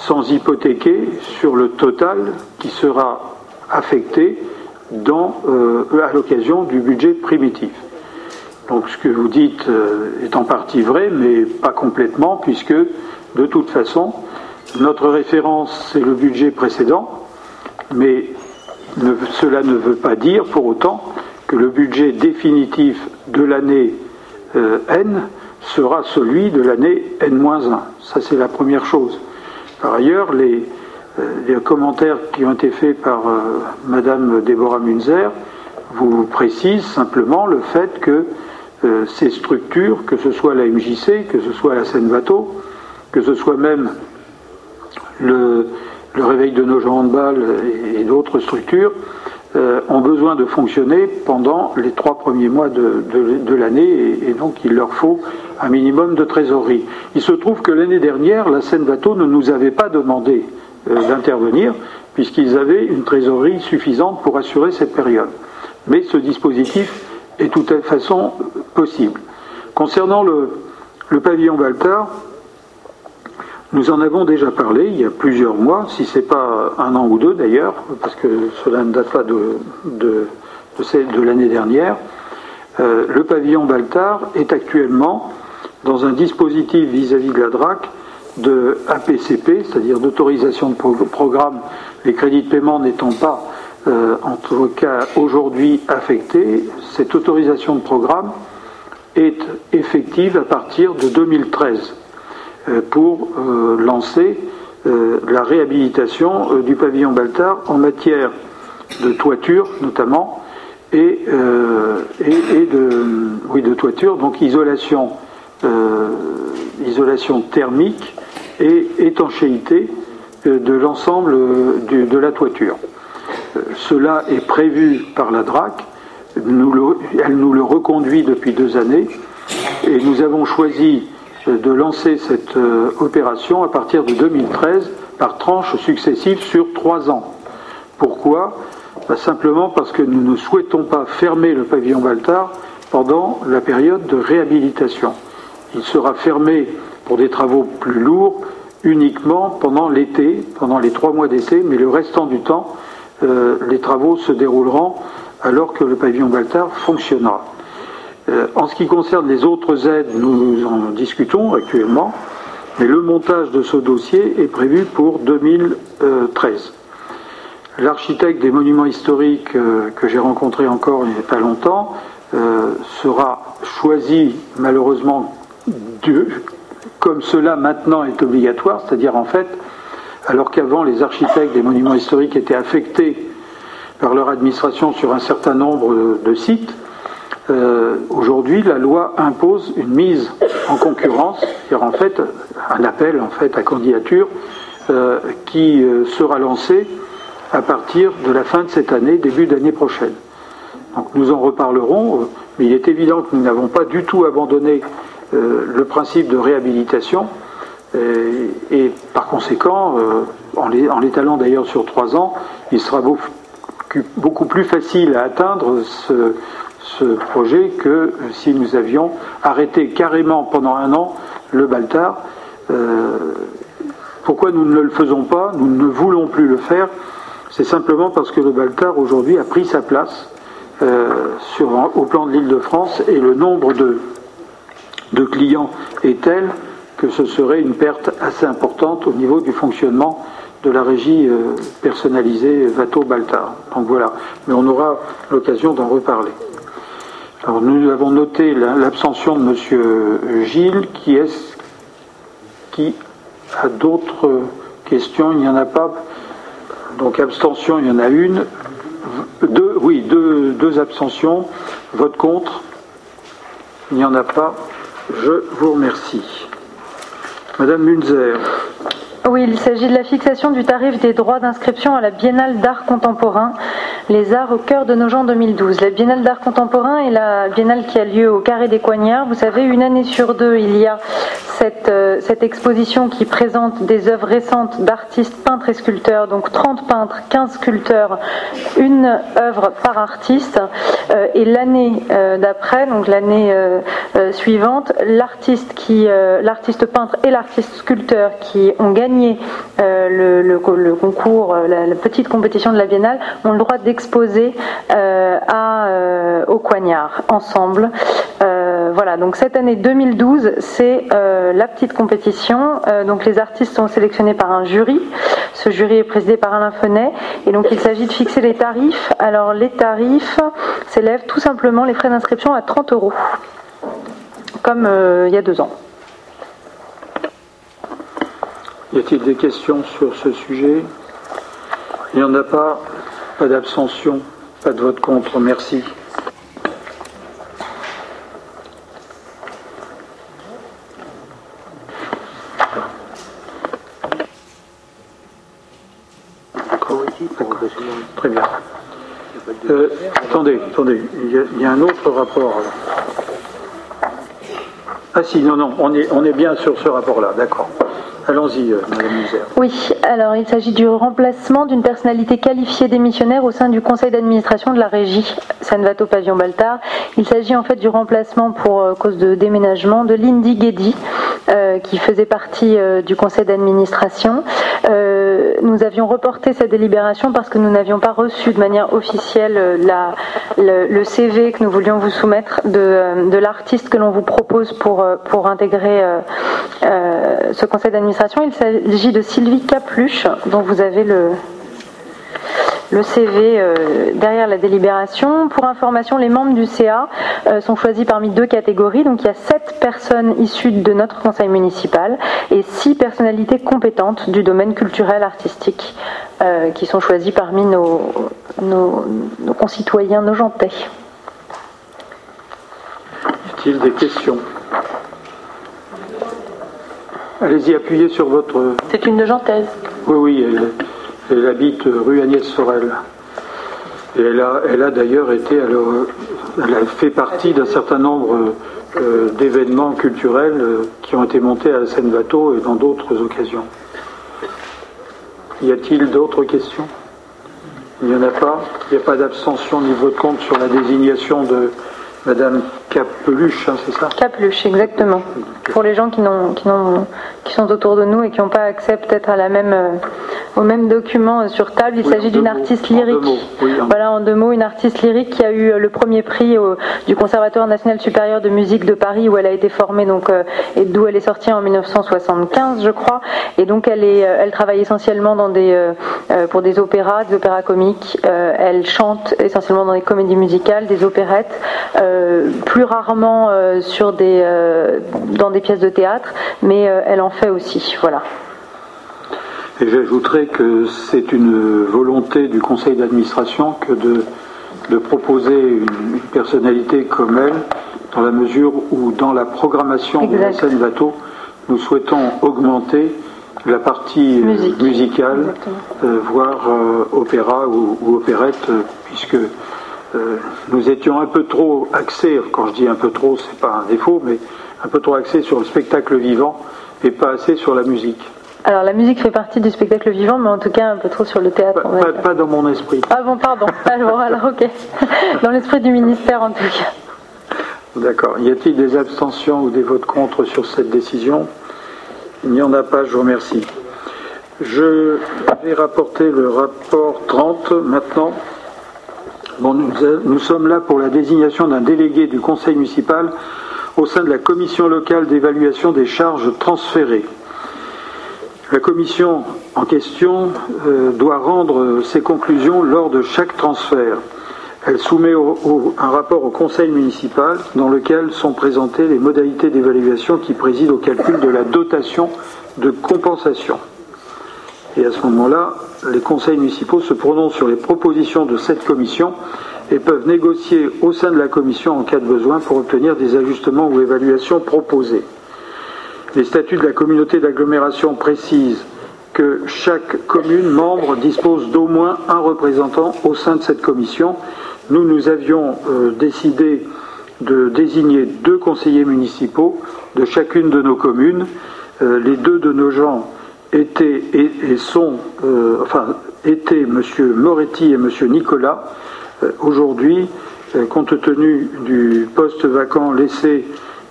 sans hypothéquer sur le total qui sera affecté euh, à l'occasion du budget primitif. Donc ce que vous dites euh, est en partie vrai, mais pas complètement, puisque de toute façon, notre référence, c'est le budget précédent, mais cela ne veut pas dire pour autant que le budget définitif de l'année euh, N sera celui de l'année N-1. Ça, c'est la première chose. Par ailleurs, les, euh, commentaires qui ont été faits par Madame Déborah Munzer vous précisent simplement le fait que euh, ces structures, que ce soit la MJC, que ce soit la Seine-Bateau, que ce soit même le, réveil de nos gens handball et, d'autres structures, euh, ont besoin de fonctionner pendant les trois premiers mois de, l'année et, donc il leur faut un minimum de trésorerie. Il se trouve que l'année dernière, la Seine-Bateau ne nous avait pas demandé euh, d'intervenir puisqu'ils avaient une trésorerie suffisante pour assurer cette période. Mais ce dispositif est de toute façon possible. Concernant le, pavillon Baltard, nous en avons déjà parlé il y a plusieurs mois, si ce n'est pas un an ou deux d'ailleurs, parce que cela ne date pas de, de, de, l'année dernière. Euh, le pavillon Baltard est actuellement dans un dispositif vis-à-vis de la DRAC de APCP, c'est-à-dire d'autorisation de programme, les crédits de paiement n'étant pas euh, en tout cas aujourd'hui affectée, cette autorisation de programme est effective à partir de 2013 euh, pour euh, lancer la réhabilitation du pavillon Baltard en matière de toiture notamment et, et, de, oui, de toiture, donc isolation, isolation thermique et étanchéité de l'ensemble de la toiture cela est prévu par la DRAC. elle nous le reconduit depuis deux années et nous avons choisi de lancer cette euh, opération à partir de 2013 par tranches successives sur trois ans. Pourquoi? Bah, Simplement parce que nous ne souhaitons pas fermer le pavillon Baltard pendant la période de réhabilitation. Il sera fermé pour des travaux plus lourds uniquement pendant l'été, pendant les trois mois d'été, mais le restant du temps, euh, les travaux se dérouleront alors que le pavillon Baltard fonctionnera. Euh, en ce qui concerne les autres aides, nous en discutons actuellement, mais le montage de ce dossier est prévu pour 2013. L'architecte des monuments historiques euh, que j'ai rencontré encore il n'y a pas longtemps sera choisi malheureusement comme cela maintenant est obligatoire, c'est-à-dire en fait alors qu'avant les architectes des monuments historiques étaient affectés par leur administration sur un certain nombre de sites, euh, aujourd'hui la loi impose une mise en concurrence, c'est-à-dire en fait un appel en fait à candidature euh, qui euh, sera lancé à partir de la fin de cette année, début d'année prochaine. Donc nous en reparlerons, mais il est évident que nous n'avons pas du tout abandonné le principe de réhabilitation. Euh, et, par conséquent, en l'étalant d'ailleurs sur trois ans, il sera beaucoup, plus facile à atteindre ce, projet que si nous avions arrêté carrément pendant un an le Baltard. Euh, pourquoi nous ne le faisons pas? Nous ne voulons plus le faire. C'est simplement parce que le Baltard aujourd'hui a pris sa place au plan de l'île de France et le nombre de clients est tel que ce serait une perte assez importante au niveau du fonctionnement de la régie euh, personnalisée Vato-Baltar. Donc voilà, mais on aura l'occasion d'en reparler. Alors nous avons noté l'abstention de M. Gilles, qui est qui a d'autres questions, il n'y en a pas. Donc abstention, il y en a une. Deux, oui, deux, deux abstentions. Vote contre, il n'y en a pas. Je vous remercie. Madame Munzer. Oui, il s'agit de la fixation du tarif des droits d'inscription à la Biennale d'art contemporain, les arts au cœur de nos gens 2012. La Biennale d'art contemporain est la biennale qui a lieu au Carré des Coignards. Vous savez, une année sur deux, il y a cette, euh, cette exposition qui présente des œuvres récentes d'artistes peintres et sculpteurs, donc 30 peintres, 15 sculpteurs, une œuvre par artiste. Euh, et l'année euh, d'après, donc l'année suivante, l'artiste qui, l'artiste peintre et l'artiste sculpteur qui ont gagné le, le, concours, la, petite compétition de la Biennale, ont le droit d'exposer à, au Coignard ensemble. Voilà, donc cette année 2012, c'est la petite compétition. donc les artistes sont sélectionnés par un jury. Ce jury est présidé par Alain Fenet. Et donc il s'agit de fixer les tarifs. Alors les tarifs s'élèvent tout simplement les frais d'inscription à 30 euros, comme euh, il y a deux ans. Y a-t-il des questions sur ce sujet? Il n'y en a pas Pas d'abstention Pas de vote contre Merci. Très bien. Euh, attendez, attendez, il y, a, un autre rapport. Ah si, non, non, on est, on est bien sur ce rapport-là, d'accord. Allons-y, euh, Madame. Oui, alors il s'agit du remplacement d'une personnalité qualifiée démissionnaire au sein du conseil d'administration de la régie Sanvato Pavillon Baltard. Il s'agit en fait du remplacement pour euh, cause de déménagement de Lindy Guedi, qui faisait partie du conseil d'administration. nous avions reporté cette délibération parce que nous n'avions pas reçu de manière officielle le, CV que nous voulions vous soumettre de, l'artiste que l'on vous propose pour intégrer ce conseil d'administration il s'agit de Sylvie Capluche, dont vous avez le, le CV euh, derrière la délibération. Pour information, les membres du CA euh, sont choisis parmi deux catégories. Donc il y a sept personnes issues de notre conseil municipal et six personnalités compétentes du domaine culturel artistique euh, qui sont choisies parmi nos, nos, nos concitoyens nojentais. Y a-t-il des questions? Allez-y, appuyez sur votre. C'est une gentèse. Oui, oui, elle, habite rue Agnès Sorel. Et elle a, elle a d'ailleurs été, elle a fait partie d'un certain nombre euh, d'événements culturels euh, qui ont été montés à la Seine-Bateau et dans d'autres occasions. Y a-t-il d'autres questions? Il n'y en a pas Il n'y a pas d'abstention ni vote compte sur la désignation de Madame Capeluche, hein, c'est ça Capeluche, exactement. Pour les gens qui, n'ont, qui, qui sont autour de nous et qui n'ont pas accès peut-être à la même, euh, au même document euh, sur table, il s'agit d'une artiste lyrique. voilà, en deux mots, une artiste lyrique qui a eu euh, le premier prix du Conservatoire national supérieur de musique de Paris où elle a été formée, donc, et d'où elle est sortie en 1975, je crois. Et donc, elle, est, elle travaille essentiellement dans des, pour des opéras, des opéras comiques. elle chante essentiellement dans des comédies musicales, des opérettes. plus rarement euh, sur des, euh, dans des pièces de théâtre, mais euh, elle en fait aussi. Voilà. Et j'ajouterais que c'est une volonté du conseil d'administration que de, de proposer une, personnalité comme elle, dans la mesure où dans la programmation de la scène bateau, nous souhaitons augmenter la partie musicale, voire opéra ou, ou opérette, puisque euh, nous étions un peu trop axés, quand je dis un peu trop, c'est pas un défaut, mais un peu trop axés sur le spectacle vivant et pas assez sur la musique. Alors la musique fait partie du spectacle vivant, mais en tout cas un peu trop sur le théâtre. Pas, dans mon esprit. Ah bon, pardon. alors, alors ok. Dans l'esprit du ministère en tout cas. D'accord. Y a-t-il des abstentions ou des votes contre sur cette décision? Il n'y en a pas, je vous remercie. Je vais rapporter le rapport 30 maintenant nous, sommes là pour la désignation d'un délégué du conseil municipal au sein de la commission locale d'évaluation des charges transférées. La commission en question euh, doit rendre ses conclusions lors de chaque transfert. Elle soumet un rapport au conseil municipal dans lequel sont présentées les modalités d'évaluation qui président au calcul de la dotation de compensation. Et à ce moment-là, les conseils municipaux se prononcent sur les propositions de cette commission et peuvent négocier au sein de la commission en cas de besoin pour obtenir des ajustements ou évaluations proposées. Les statuts de la communauté d'agglomération précisent que chaque commune membre dispose d'au moins un représentant au sein de cette commission. Nous, nous avions euh, décidé de désigner deux conseillers municipaux de chacune de nos communes. Euh, les deux de nos gens étaient et, sont, euh, enfin, étaient M. Moretti et M. Nicolas. Aujourd'hui, compte tenu du poste vacant laissé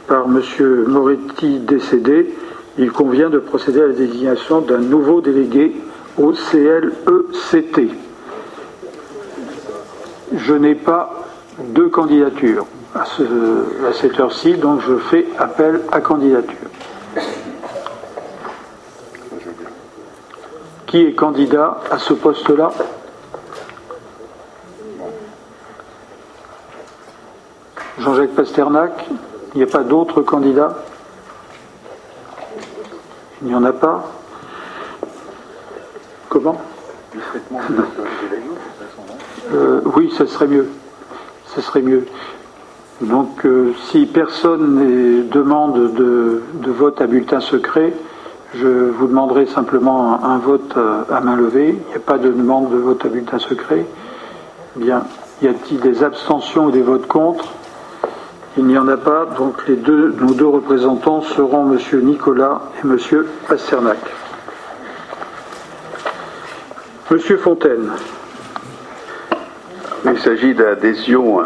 par M. Moretti décédé, il convient de procéder à la désignation d'un nouveau délégué au CLECT. Je n'ai pas de candidature à, cette heure-ci, donc je fais appel à candidature. Qui est candidat à ce poste-là. Jean-Jacques Pasternak Il n'y a pas d'autres candidats? Il n'y en a pas. Comment? Euh, Oui, ça serait mieux. Ce serait mieux. Donc, euh, si personne ne demande de, vote à bulletin secret, je vous demanderai simplement un, vote euh, à main levée. Il n'y a pas de demande de vote à bulletin secret. Bien. Y a-t-il des abstentions ou des votes contre? Il n'y en a pas. Donc, les deux, nos deux représentants seront M. Nicolas et M. Pasternak. M. Fontaine. Il s'agit d'adhésion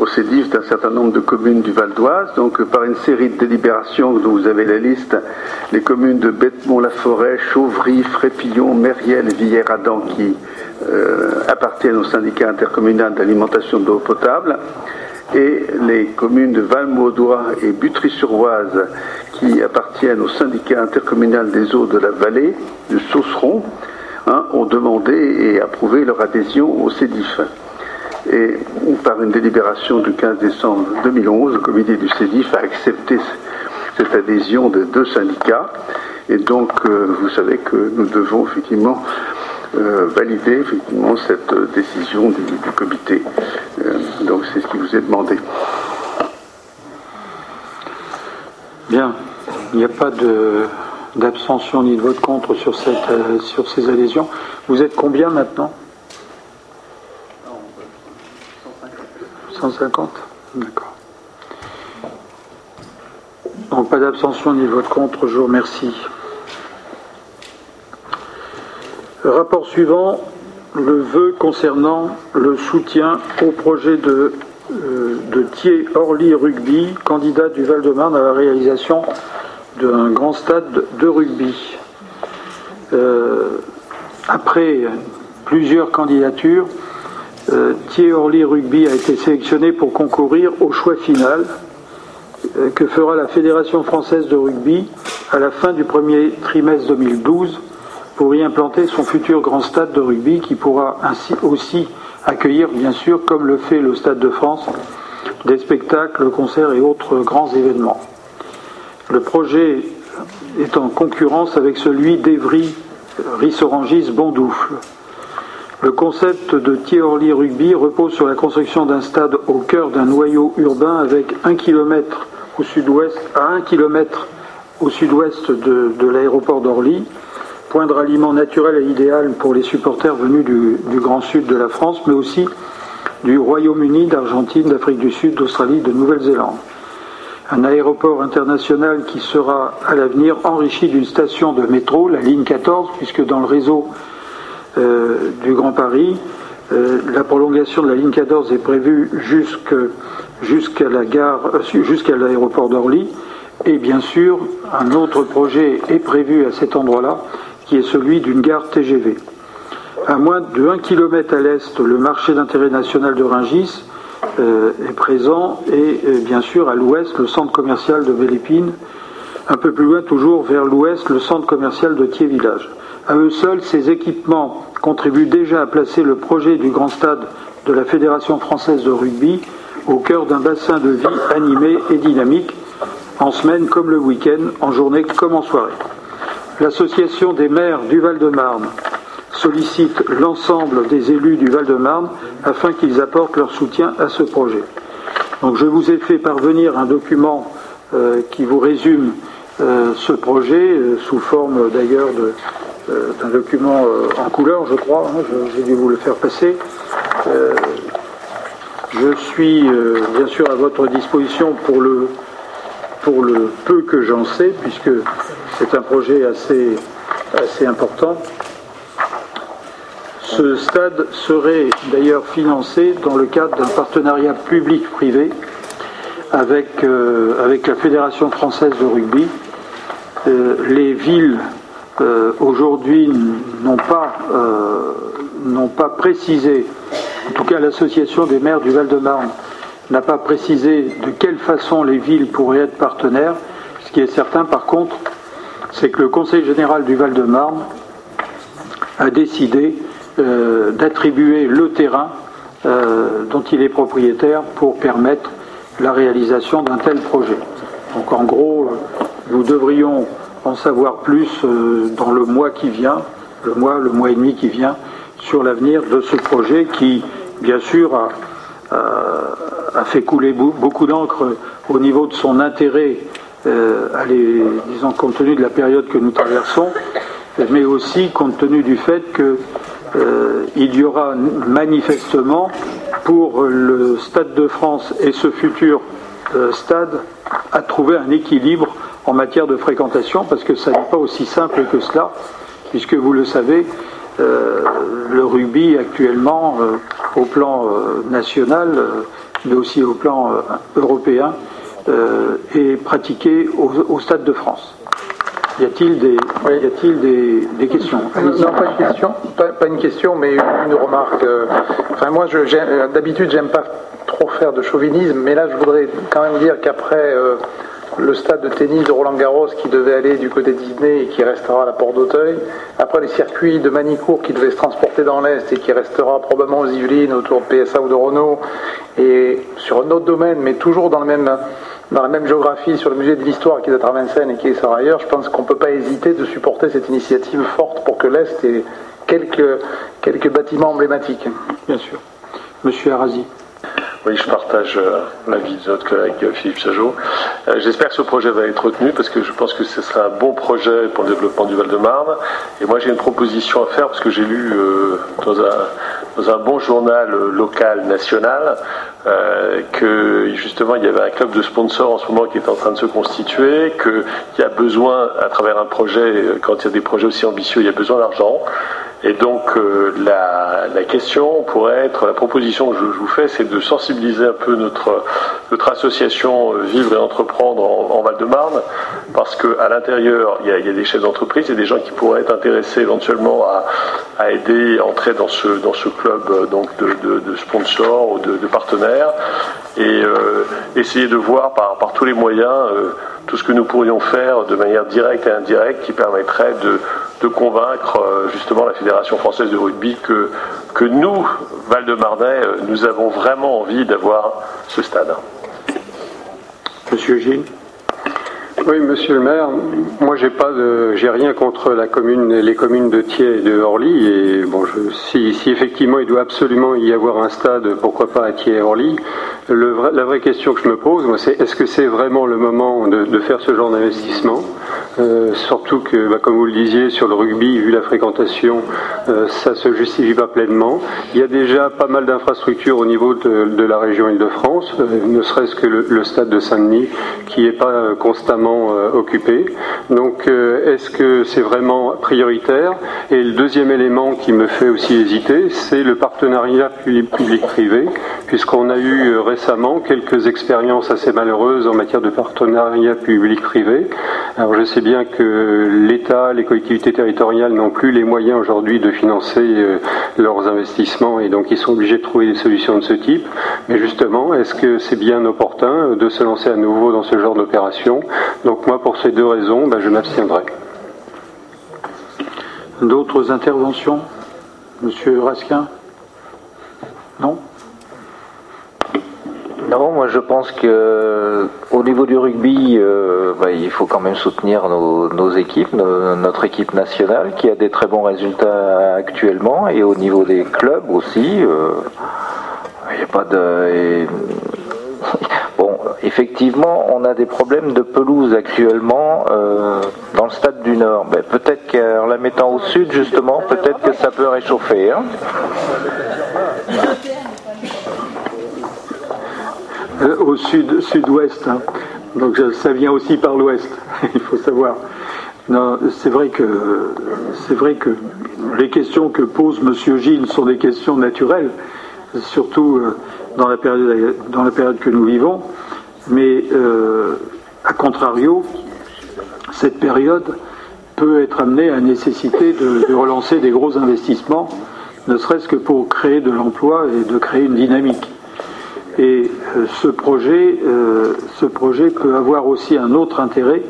au CEDIF d'un certain nombre de communes du Val d'Oise. Donc, par une série de délibérations dont vous avez la liste, les communes de Bêtemont-la-Forêt, Chauvry, Frépillon, Mériel et Villers-Adam qui euh, appartiennent au syndicat intercommunal d'alimentation d'eau potable, et les communes de Valmaudois et Butry-sur-Oise qui appartiennent au syndicat intercommunal des eaux de la vallée, de Sauceron, hein, ont demandé et approuvé leur adhésion au CEDIF et par une délibération du 15 décembre 2011, le comité du CEDIF a accepté cette adhésion des deux syndicats. Et donc, euh, vous savez que nous devons effectivement euh, valider effectivement cette décision du, comité. Euh, donc, c'est ce qui vous est demandé. Bien. Il n'y a pas d'abstention ni de vote contre sur, cette, sur ces adhésions. Vous êtes combien maintenant? 150 D'accord. Donc pas d'abstention ni vote contre, je vous remercie. Rapport suivant, le vœu concernant le soutien au projet de, euh, de Thiers Orly Rugby, candidat du Val-de-Marne à la réalisation d'un grand stade de rugby. Euh, après plusieurs candidatures, euh, Thierry Orly Rugby a été sélectionné pour concourir au choix final euh, que fera la Fédération française de rugby à la fin du premier trimestre 2012 pour y implanter son futur grand stade de rugby qui pourra ainsi aussi accueillir, bien sûr, comme le fait le Stade de France, des spectacles, concerts et autres grands événements. Le projet est en concurrence avec celui d'Evry Rissorangis Bondoufle. Le concept de Thierry Rugby repose sur la construction d'un stade au cœur d'un noyau urbain avec un kilomètre au sud-ouest, à un kilomètre au sud-ouest de, l'aéroport d'Orly, point de ralliement naturel et idéal pour les supporters venus du, du grand sud de la France, mais aussi du Royaume-Uni, d'Argentine, d'Afrique du Sud, d'Australie, de Nouvelle-Zélande. Un aéroport international qui sera à l'avenir enrichi d'une station de métro, la ligne 14, puisque dans le réseau euh, du Grand Paris. Euh, la prolongation de la ligne 14 est prévue jusqu'à la gare, euh, jusqu'à l'aéroport d'Orly. Et bien sûr, un autre projet est prévu à cet endroit-là, qui est celui d'une gare TGV. À moins de 1 km à l'est, le marché d'intérêt national de Ringis est présent et bien sûr à l'ouest, le centre commercial de Vélépine. Un peu plus loin, toujours vers l'ouest, le centre commercial de Thiers-Village. À eux seuls, ces équipements contribuent déjà à placer le projet du grand stade de la Fédération française de rugby au cœur d'un bassin de vie animé et dynamique, en semaine comme le week-end, en journée comme en soirée. L'association des maires du Val-de-Marne sollicite l'ensemble des élus du Val-de-Marne afin qu'ils apportent leur soutien à ce projet. Donc je vous ai fait parvenir un document euh, qui vous résume euh, ce projet, euh, sous forme d'ailleurs de, d'un document en couleur, je crois. Hein, j'ai dû vous le faire passer. je suis bien sûr à votre disposition pour le, pour le peu que j'en sais, puisque c'est un projet assez, assez important. Ce stade serait d'ailleurs financé dans le cadre d'un partenariat public-privé avec, euh, avec la Fédération française de rugby. Euh, les villes euh, aujourd'hui n'ont pas, n'ont pas précisé, en tout cas l'association des maires du Val-de-Marne n'a pas précisé de quelle façon les villes pourraient être partenaires. Ce qui est certain par contre, c'est que le Conseil général du Val-de-Marne a décidé d'attribuer le terrain dont il est propriétaire pour permettre la réalisation d'un tel projet. Donc en gros, euh, nous devrions en savoir plus euh, dans le mois qui vient, le mois, le mois et demi qui vient, sur l'avenir de ce projet qui, bien sûr, a, fait couler beaucoup d'encre au niveau de son intérêt, euh, disons, compte tenu de la période que nous traversons, mais aussi compte tenu du fait qu'il y aura manifestement pour le Stade de France et ce futur euh, stade à trouver un équilibre en matière de fréquentation, parce que ça n'est pas aussi simple que cela, puisque vous le savez, euh, le rugby actuellement, euh, au plan national, mais aussi au plan européen, est pratiqué au, Stade de France. Y a-t-il des, y a-t-il des, questions? Non, pas une question, pas, une question, mais une remarque. Enfin, moi, je, d'habitude, j'aime pas trop faire de chauvinisme, mais là, je voudrais quand même dire qu'après euh, le stade de tennis de Roland Garros qui devait aller du côté Disney et qui restera à la Porte d'Auteuil, après les circuits de Manicourt qui devaient se transporter dans l'Est et qui restera probablement aux Yvelines, autour de PSA ou de Renault, et sur un autre domaine, mais toujours dans même dans la même géographie sur le musée de l'histoire qui est à Vincennes et qui est ailleurs, je pense qu'on ne peut pas hésiter de supporter cette initiative forte pour que l'Est ait quelques, quelques bâtiments emblématiques. Bien sûr. Monsieur Arasi. Oui, je partage euh, l'avis de notre collègue euh, Philippe Sajot. Euh, j'espère que ce projet va être retenu parce que je pense que ce sera un bon projet pour le développement du Val-de-Marne. Et moi, j'ai une proposition à faire parce que j'ai lu dans, un, dans, un, bon journal local national que justement il y avait un club de sponsors en ce moment qui est en train de se constituer, qu'il y a besoin, à travers un projet, quand il y a des projets aussi ambitieux, il y a besoin d'argent. Et donc euh, la, la, question pourrait être, la proposition que je, vous fais, c'est de sensibiliser un peu notre, notre association euh, Vivre et Entreprendre en, Val-de-Marne, parce qu'à l'intérieur, il, y, a, des chefs d'entreprise, il y a des gens qui pourraient être intéressés éventuellement à, à aider, à entrer dans ce, dans ce club euh, donc de, de, sponsors ou de partenaires, et euh, essayer de voir par, par tous les moyens tout ce que nous pourrions faire de manière directe et indirecte qui permettrait de, de convaincre euh, justement la Fédération française de rugby que, que nous, Val-de-Marnais, euh, nous avons vraiment envie d'avoir ce stade. Monsieur Gilles oui, monsieur le maire, moi j'ai pas de, j'ai rien contre la commune, les communes de Thiers et de Orly. Et bon, si, si, effectivement il doit absolument y avoir un stade, pourquoi pas à Thiers et Orly La vraie question que je me pose, moi, c'est est-ce que c'est vraiment le moment de, faire ce genre d'investissement euh, Surtout que, bah, comme vous le disiez, sur le rugby, vu la fréquentation, euh, ça se justifie pas pleinement. Il y a déjà pas mal d'infrastructures au niveau de, la région Île-de-France, euh, ne serait-ce que le, le, stade de Saint-Denis, qui est pas constamment euh, occupés. Donc euh, est-ce que c'est vraiment prioritaire? Et le deuxième élément qui me fait aussi hésiter, c'est le partenariat public-privé, puisqu'on a eu euh, récemment quelques expériences assez malheureuses en matière de partenariat public-privé. Alors je sais bien que l'État, les collectivités territoriales n'ont plus les moyens aujourd'hui de financer leurs investissements et donc ils sont obligés de trouver des solutions de ce type. Mais justement, est-ce que c'est bien opportun de se lancer à nouveau dans ce genre d'opération? Donc moi, pour ces deux raisons, ben, je m'abstiendrai. D'autres interventions? Monsieur Raskin? Non? Non, moi je pense que au niveau du rugby, euh, ben, il faut quand même soutenir nos, équipes, notre équipe nationale qui a des très bons résultats actuellement, et au niveau des clubs aussi, euh, il n'y a pas de. Bon, effectivement, on a des problèmes de pelouse actuellement. Euh, dans le stade du Nord. Ben, peut-être qu'en la mettant au sud, justement, peut-être que ça peut réchauffer. Hein. Euh, au sud, sud-ouest. Hein. Donc ça vient aussi par l'ouest, il faut savoir. Non, c'est vrai que c'est vrai que les questions que pose Monsieur Gilles sont des questions naturelles, surtout euh, dans la période que nous vivons. Mais euh, a contrario, cette période peut être amenée à nécessiter de, relancer des gros investissements, ne serait-ce que pour créer de l'emploi et de créer une dynamique. Et euh, ce, projet, euh, ce projet peut avoir aussi un autre intérêt,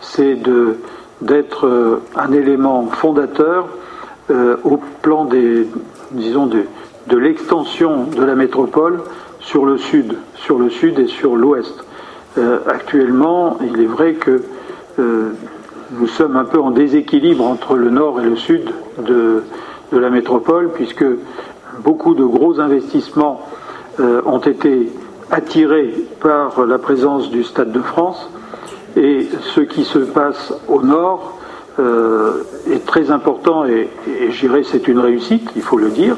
c'est d'être euh, un élément fondateur au plan des, disons, de, de l'extension de la métropole sur le sud, sur le sud et sur l'ouest. actuellement, il est vrai que nous sommes un peu en déséquilibre entre le nord et le sud de, de la métropole, puisque beaucoup de gros investissements euh, ont été attirés par la présence du Stade de France et ce qui se passe au nord euh, est très important et, je dirais c'est une réussite, il faut le dire.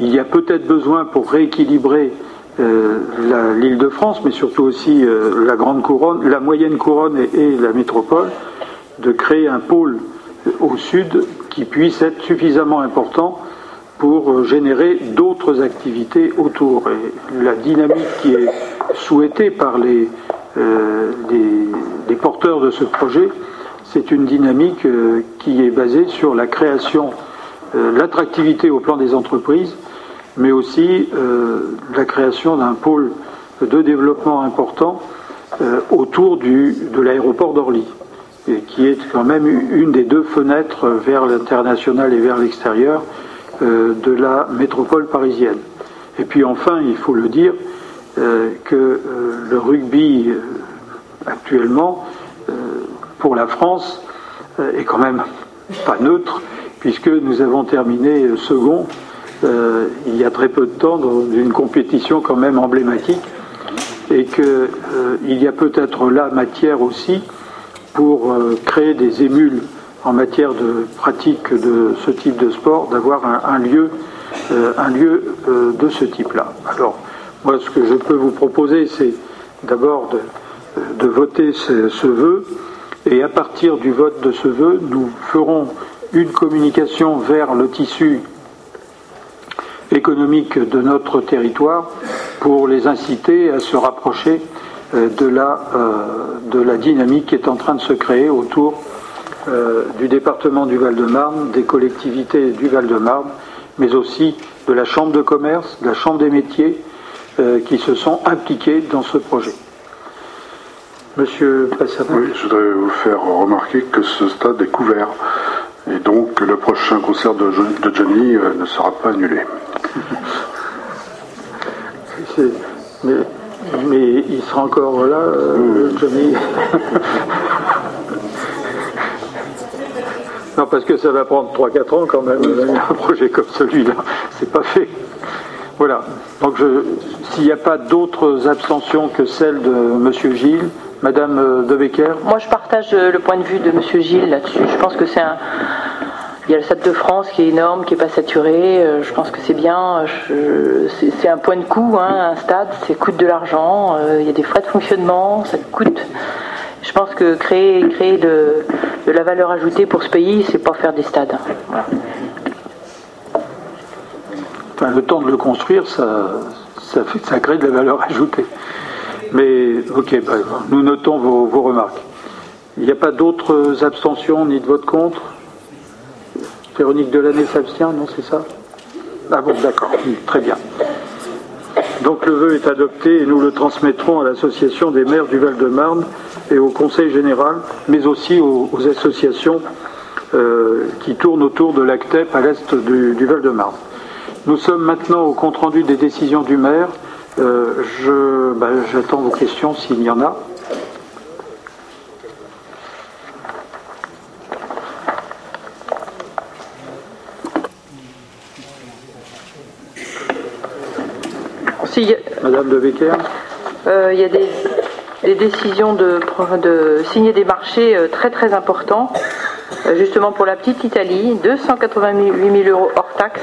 Il y a peut-être besoin pour rééquilibrer euh, l'île de France, mais surtout aussi la grande couronne, la moyenne couronne et, la métropole, de créer un pôle au sud qui puisse être suffisamment important pour euh, générer d'autres activités autour. La dynamique qui est souhaitée par les, euh, porteurs de ce projet, c'est une dynamique euh, qui est basée sur la création, l'attractivité au plan des entreprises, mais aussi la création d'un pôle de développement important autour du, de l'aéroport d'Orly, qui est quand même une des deux fenêtres vers l'international et vers l'extérieur de la métropole parisienne. Et puis enfin, il faut le dire, euh, que euh, le rugby actuellement, pour la France, est quand même pas neutre, puisque nous avons terminé second il y a très peu de temps dans une compétition quand même emblématique, et qu'il y a peut-être là matière aussi pour créer des émules en matière de pratique de ce type de sport d'avoir un, lieu, un lieu euh, euh, de ce type-là. Alors, moi, ce que je peux vous proposer, c'est d'abord de, voter ce, vœu, et à partir du vote de ce vœu, nous ferons une communication vers le tissu économique de notre territoire pour les inciter à se rapprocher euh, de la, de la dynamique qui est en train de se créer autour euh, du département du Val-de-Marne, des collectivités du Val-de-Marne, mais aussi de la Chambre de commerce, de la Chambre des métiers, euh, qui se sont impliqués dans ce projet. Monsieur Passarin. Oui, je voudrais vous faire remarquer que ce stade est couvert et donc le prochain concert de, Johnny euh, ne sera pas annulé. mais, mais, il sera encore là, Johnny Non, parce que ça va prendre 3-4 ans quand même, un projet comme celui-là. C'est pas fait. Voilà. Donc, s'il n'y a pas d'autres abstentions que celle de M. Gilles, Madame euh, De Becker? Moi, je partage euh, le point de vue de M. Gilles là-dessus. Je pense que c'est un. Il y a le Stade de France qui est énorme, qui n'est pas saturé. Euh, je pense que c'est bien. C'est un point de coût, hein, un stade. Ça coûte de l'argent. Il y a des frais de fonctionnement. Ça coûte. Je pense que créer, créer de, la valeur ajoutée pour ce pays, c'est pas faire des stades. Enfin, le temps de le construire, ça, ça crée de la valeur ajoutée. Mais ok, bah, nous notons vos, vos remarques. Il n'y a pas d'autres abstentions ni de vote contre? Véronique Delaney s'abstient, non, c'est ça? Ah bon, d'accord, très bien. Donc le vœu est adopté et nous le transmettrons à l'Association des maires du Val-de-Marne et au Conseil général, mais aussi aux, associations euh, qui tournent autour de l'ACTEP à l'est du, Val-de-Marne. Nous sommes maintenant au compte-rendu des décisions du maire. Euh, bah, j'attends vos questions s'il y en a. Madame de Becker euh, Il y a des des décisions de, de signer des marchés euh, très très importants, euh, justement pour la petite Italie, 288 000 euros hors taxes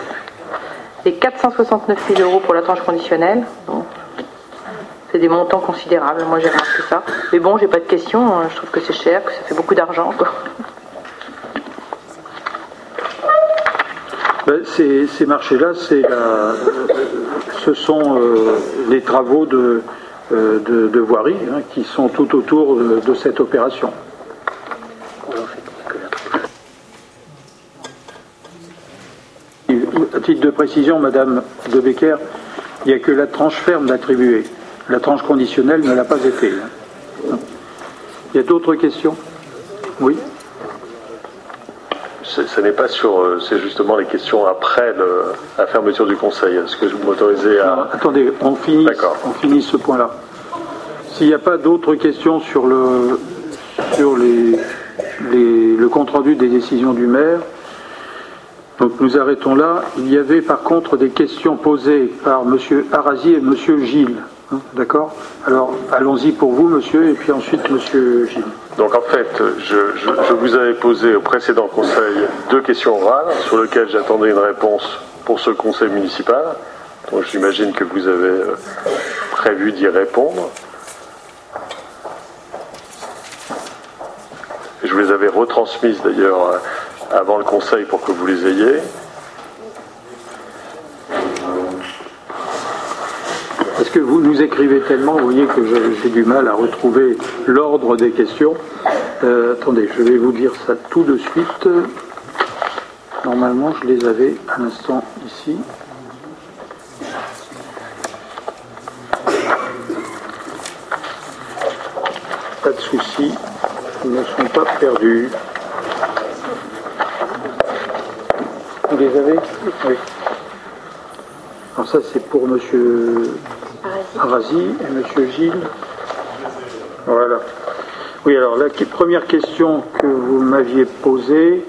et 469 000 euros pour la tranche conditionnelle. c'est des montants considérables, moi j'ai remarqué ça. Mais bon, j'ai pas de questions, hein. je trouve que c'est cher, que ça fait beaucoup d'argent. Ben, ces, marchés-là, ce sont euh, les travaux de, euh, de, voirie hein, qui sont tout autour de, cette opération. À titre de précision, Madame de Becker, il n'y a que la tranche ferme d'attribuer. La tranche conditionnelle ne l'a pas été. Hein. Il y a d'autres questions? Oui? Ce n'est pas sur, euh, c'est justement les questions après la fermeture du Conseil. Est-ce que vous m'autorisez à... attendez, on finit, on finit ce point-là. S'il n'y a pas d'autres questions sur le, sur les, le compte-rendu des décisions du maire, donc nous arrêtons là. Il y avait par contre des questions posées par M. Arasi et M. Gilles. Hein, d'accord? Alors allons-y pour vous, monsieur, et puis ensuite M. Gilles. Donc en fait, je, vous avais posé au précédent conseil deux questions orales sur lesquelles j'attendais une réponse pour ce conseil municipal. Donc j'imagine que vous avez euh, prévu d'y répondre. Je vous les avais retransmises d'ailleurs euh, avant le conseil pour que vous les ayez. Parce que vous nous écrivez tellement, vous voyez que j'ai du mal à retrouver l'ordre des questions. Euh, attendez, je vais vous dire ça tout de suite. Normalement, je les avais à l'instant ici. Pas de souci, ils ne sont pas perdus. Vous les avez? Oui. Alors ça, c'est pour Monsieur Arasi et Monsieur Gilles. Voilà. Oui, alors la première question que vous m'aviez posée,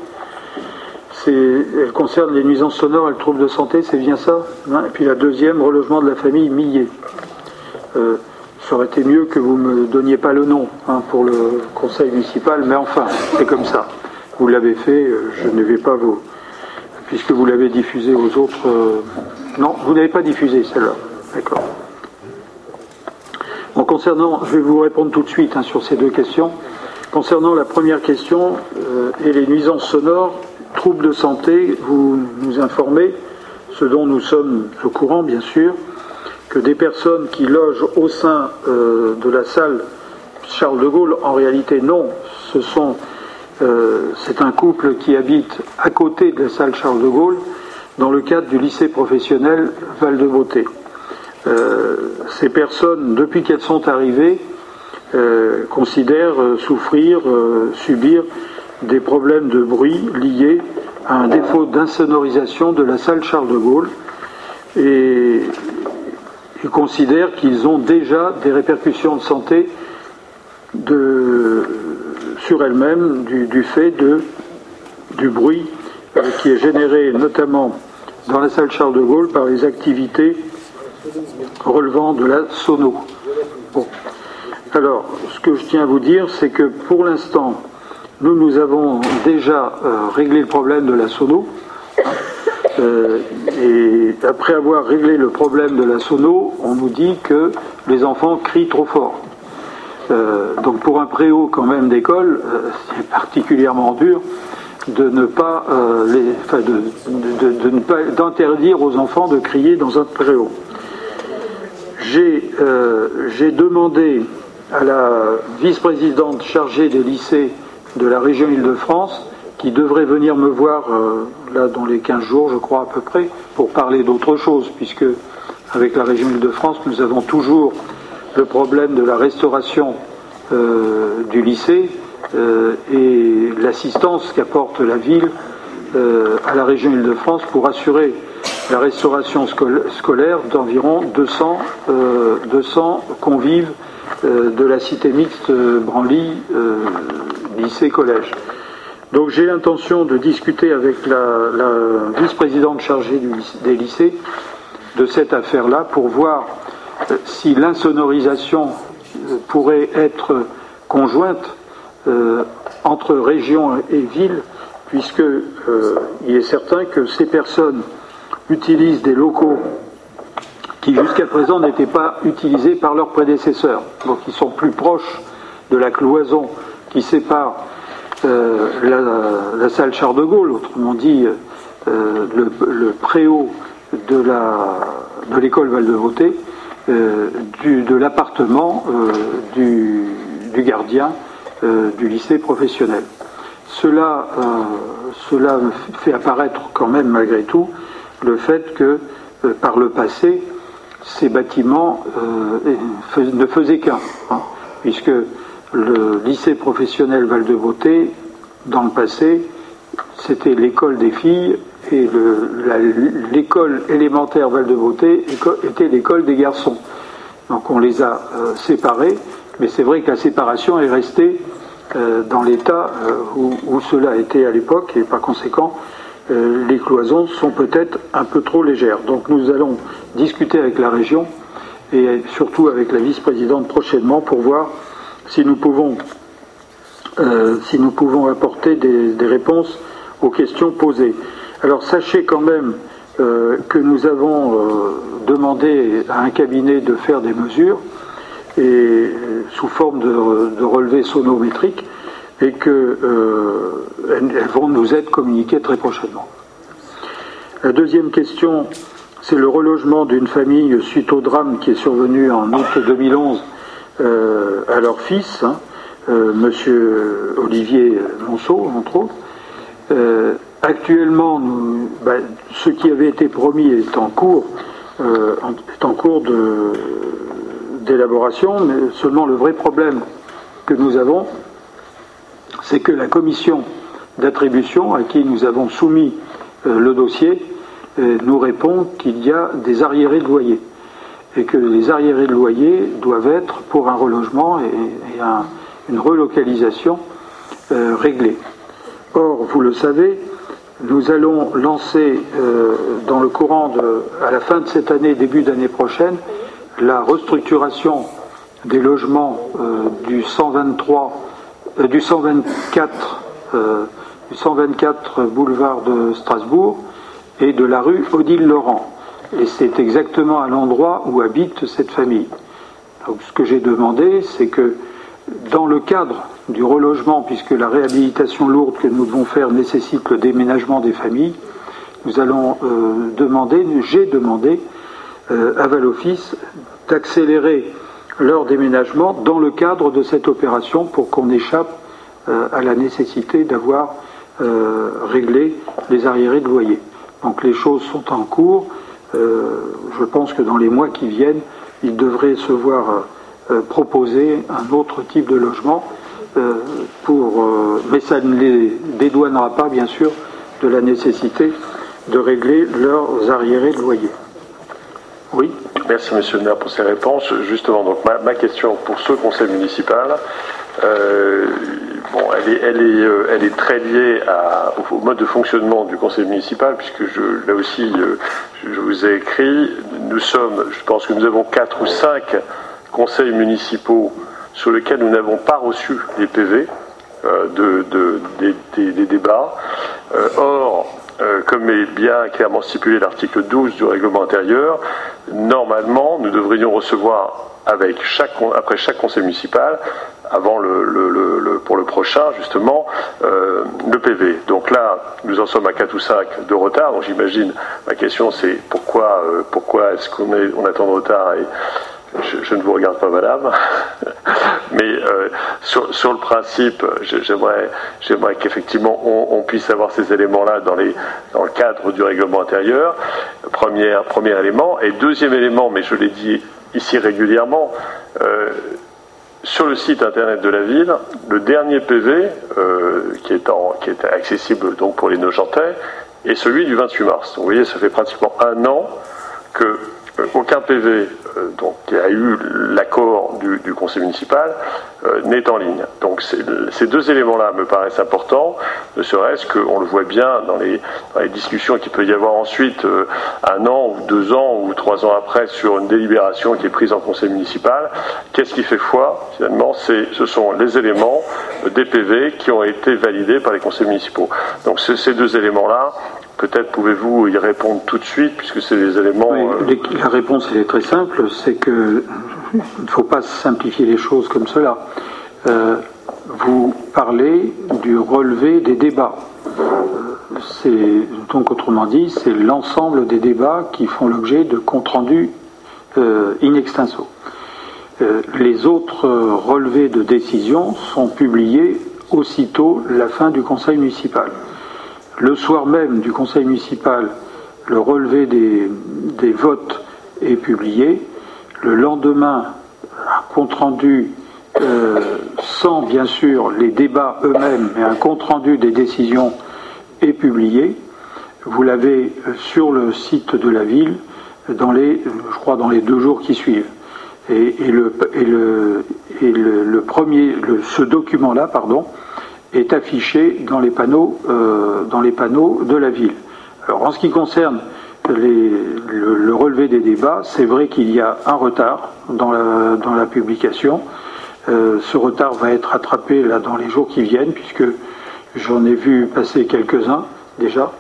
elle concerne les nuisances sonores et le trouble de santé, c'est bien ça? Et puis la deuxième, relogement de la famille Millet. Euh, ça aurait été mieux que vous ne me donniez pas le nom hein, pour le conseil municipal, mais enfin, c'est comme ça. Vous l'avez fait, euh, je ne vais pas vous. Puisque vous l'avez diffusé aux autres. Euh, non, vous n'avez pas diffusé celle-là. D'accord. Bon, concernant, je vais vous répondre tout de suite hein, sur ces deux questions. Concernant la première question euh, et les nuisances sonores, troubles de santé, vous nous informez, ce dont nous sommes au courant bien sûr, que des personnes qui logent au sein euh, de la salle Charles de Gaulle, en réalité non, ce sont euh, c'est un couple qui habite à côté de la salle Charles de Gaulle dans le cadre du lycée professionnel Val-de-Beauté. Euh, ces personnes, depuis qu'elles sont arrivées, euh, considèrent euh, souffrir, subir des problèmes de bruit liés à un défaut d'insonorisation de la salle Charles de Gaulle et ils considèrent qu'ils ont déjà des répercussions de santé sur elles-mêmes du, fait du bruit qui est généré notamment dans la salle Charles de Gaulle par les activités relevant de la sono. Alors, ce que je tiens à vous dire, c'est que pour l'instant, nous, nous avons déjà euh, réglé le problème de la sono. Euh, et après avoir réglé le problème de la sono, on nous dit que les enfants crient trop fort. Euh, donc pour un préau quand même d'école, c'est particulièrement dur de ne pas, de, ne pas d'interdire aux enfants de crier dans un préau. Euh, j'ai demandé à la vice-présidente chargée des lycées de la région Île-de-France, qui devrait venir me voir euh, là dans les 15 jours, je crois à peu près, pour parler d'autre chose, puisque avec la région Île-de-France, nous avons toujours le problème de la restauration euh, du lycée et l'assistance qu'apporte la ville à la région Île-de-France pour assurer la restauration scolaire d'environ 200, 200 euh, convives euh, de la cité mixte Branly, euh, lycée-collège. Donc j'ai l'intention de discuter avec la, vice-présidente chargée des lycées de cette affaire-là pour voir si l'insonorisation pourrait être conjointe entre région et ville, puisque il est certain que ces personnes utilisent des locaux qui jusqu'à présent n'étaient pas utilisés par leurs prédécesseurs. Donc ils sont plus proches de la cloison qui sépare euh, la, salle Charles de Gaulle, autrement dit euh, le, préau de l'école Val de euh, de l'appartement du, gardien du lycée professionnel. Cela, cela fait apparaître quand même malgré tout le fait que par le passé, ces bâtiments ne faisaient qu'un, hein, puisque le lycée professionnel Val-de-Beauté, dans le passé, c'était l'école des filles et l'école élémentaire Val-de-Beauté était l'école des garçons. Donc on les a euh, séparés, mais c'est vrai que la séparation est restée euh, dans l'état euh, où, cela était à l'époque et par conséquent les cloisons sont peut-être un peu trop légères. Donc nous allons discuter avec la région et surtout avec la vice-présidente prochainement pour voir si nous pouvons, euh, si nous pouvons apporter des, réponses aux questions posées. Alors sachez quand même euh, que nous avons euh, demandé à un cabinet de faire des mesures et sous forme de, de relevés sonométriques et qu'elles elles vont nous être communiquées très prochainement. La deuxième question, c'est le relogement d'une famille suite au drame qui est survenu en août 2011 euh, à leur fils, hein, euh, Monsieur Olivier Monceau, entre autres. Euh, actuellement, bah, ce qui avait été promis est en cours, est en cours d'élaboration, mais seulement le vrai problème que nous avons, c'est que la commission d'attribution à qui nous avons soumis le dossier nous répond qu'il y a des arriérés de loyer et que les arriérés de loyer doivent être pour un relogement et, une relocalisation euh, réglée. Or, vous le savez, nous allons lancer euh, dans le courant de, à la fin de cette année, début d'année prochaine, la restructuration des logements euh, du 123, du 124, du 124 boulevard de Strasbourg et de la rue Odile Laurent et c'est exactement à l'endroit où habite cette famille. Donc ce que j'ai demandé, c'est que dans le cadre du relogement, puisque la réhabilitation lourde que nous devons faire nécessite le déménagement des familles, nous allons euh, demander, j'ai demandé euh, à Valoffice d'accélérer leur déménagement dans le cadre de cette opération pour qu'on échappe euh, à la nécessité d'avoir réglé les arriérés de loyer. Donc les choses sont en cours. Euh, je pense que dans les mois qui viennent, il devrait se voir euh, proposer un autre type de logement, euh, pour, mais ça ne les dédouanera pas, bien sûr, de la nécessité de régler leurs arriérés de loyer. Oui. Merci, Monsieur le maire, pour ces réponses. Justement, donc ma, question pour ce conseil municipal, bon, elle est, elle est, très liée au, mode de fonctionnement du conseil municipal, puisque je, là aussi, je vous ai écrit, nous sommes, je pense que nous avons quatre ou cinq conseils municipaux sur lesquels nous n'avons pas reçu les PV euh, de, des, débats. Euh, or, euh, comme est bien clairement stipulé l'article 12 du règlement intérieur, normalement, nous devrions recevoir après chaque conseil municipal avant pour le prochain, justement, euh, le PV. Donc là, nous en sommes à 4 ou 5 de retard. Donc j'imagine, ma question c'est pourquoi, euh, pourquoi est-ce qu'on est, on attend de retard et je, ne vous regarde pas, madame? Mais euh, sur, le principe, j'aimerais, j'aimerais qu'effectivement on, puisse avoir ces éléments-là dans, les, dans le cadre du règlement intérieur. Premier, premier élément. Et deuxième élément, mais je l'ai dit ici régulièrement, euh, sur le site internet de la ville, le dernier PV euh, qui, est qui, est accessible donc pour les Nogentais est celui du 28 mars. vous voyez, ça fait pratiquement un an que aucun PV donc, qui a eu l'accord du, conseil municipal n'est en ligne. Donc ces deux éléments-là me paraissent importants, ne serait-ce qu'on le voit bien dans les, dans les discussions qu'il peut y avoir ensuite, un an ou deux ans ou trois ans après, sur une délibération qui est prise en conseil municipal. Qu'est-ce qui fait foi Finalement, ce sont les éléments des PV qui ont été validés par les conseils municipaux. Donc ces deux éléments-là, Peut-être pouvez-vous y répondre tout de suite, puisque c'est des éléments. Euh, la réponse elle est très simple, c'est que il ne faut pas simplifier les choses comme cela. Euh, vous parlez du relevé des débats. Euh, c'est donc autrement dit, c'est l'ensemble des débats qui font l'objet de comptes rendus in extenso. les autres relevés de décision sont publiés aussitôt la fin du conseil municipal. Le soir même du conseil municipal, le relevé des, votes est publié. Le lendemain, un compte-rendu euh, sans bien sûr les débats eux-mêmes, mais un compte-rendu des décisions est publié. Vous l'avez euh, sur le site de la ville dans les, je crois, dans les deux jours qui suivent. Et, le, premier, ce document-là, pardon, est affiché dans les panneaux, euh, dans les panneaux de la ville. En ce qui concerne le, relevé des débats, c'est vrai qu'il y a un retard dans la, publication. Euh, ce retard va être rattrapé là dans les jours qui viennent, puisque j'en ai vu passer quelques-uns déjà.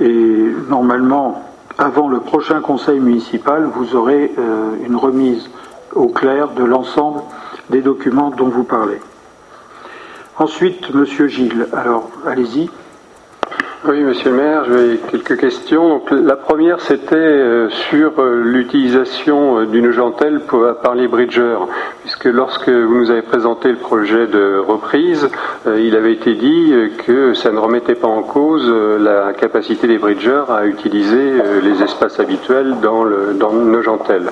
Et normalement, avant le prochain conseil municipal, vous aurez euh, une remise au clair de l'ensemble des documents dont vous parlez. Ensuite, Monsieur Gilles, alors allez-y. Oui, monsieur le maire, j'ai quelques questions. Donc, la première, c'était euh, sur euh, l'utilisation euh, d'une gentelle par les bridgers, puisque lorsque vous nous avez présenté le projet de reprise, il avait été dit que ça ne remettait pas en cause la capacité des bridgers à utiliser les espaces habituels dans, le, dans nos gentelles.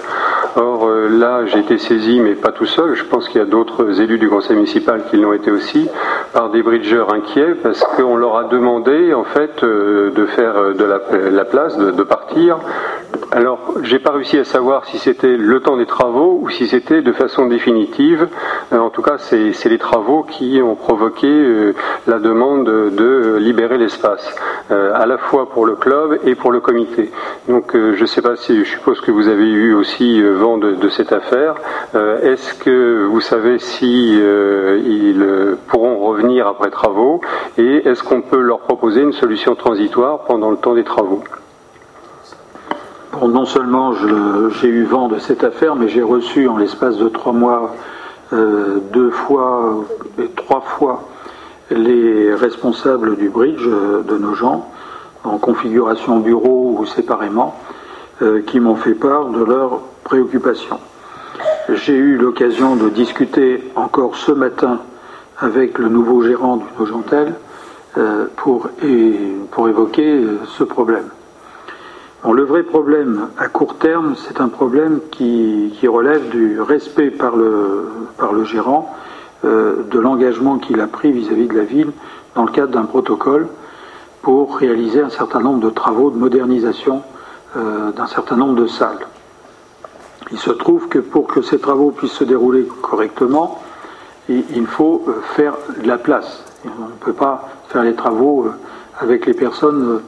Or, là, j'ai été saisi, mais pas tout seul, je pense qu'il y a d'autres élus du conseil municipal qui l'ont été aussi, par des bridgers inquiets, parce qu'on leur a demandé, en fait, euh, de faire euh, de la, place, de, partir. Alors, j'ai pas réussi à savoir si c'était le temps des travaux ou si c'était de façon définitive. Euh, en tout cas, c'est les travaux qui ont provoqué la demande de libérer l'espace, à la fois pour le club et pour le comité. Donc, je sais pas si, je suppose que vous avez eu aussi vent de, cette affaire. Est-ce que vous savez si ils pourront revenir après travaux et est-ce qu'on peut leur proposer une solution transitoire pendant le temps des travaux. Bon, non seulement j'ai eu vent de cette affaire, mais j'ai reçu en l'espace de trois mois euh, deux fois et trois fois les responsables du bridge euh, de nos gens, en configuration bureau ou séparément, euh, qui m'ont fait part de leurs préoccupations. J'ai eu l'occasion de discuter encore ce matin avec le nouveau gérant du Nogentel euh, pour, pour évoquer euh, ce problème. le vrai problème à court terme, c'est un problème qui, relève du respect par le, par le gérant euh, de l'engagement qu'il a pris vis-à-vis de la ville dans le cadre d'un protocole pour réaliser un certain nombre de travaux de modernisation d'un certain nombre de salles. Il se trouve que pour que ces travaux puissent se dérouler correctement, il faut faire de la place. On ne peut pas faire les travaux euh, avec les personnes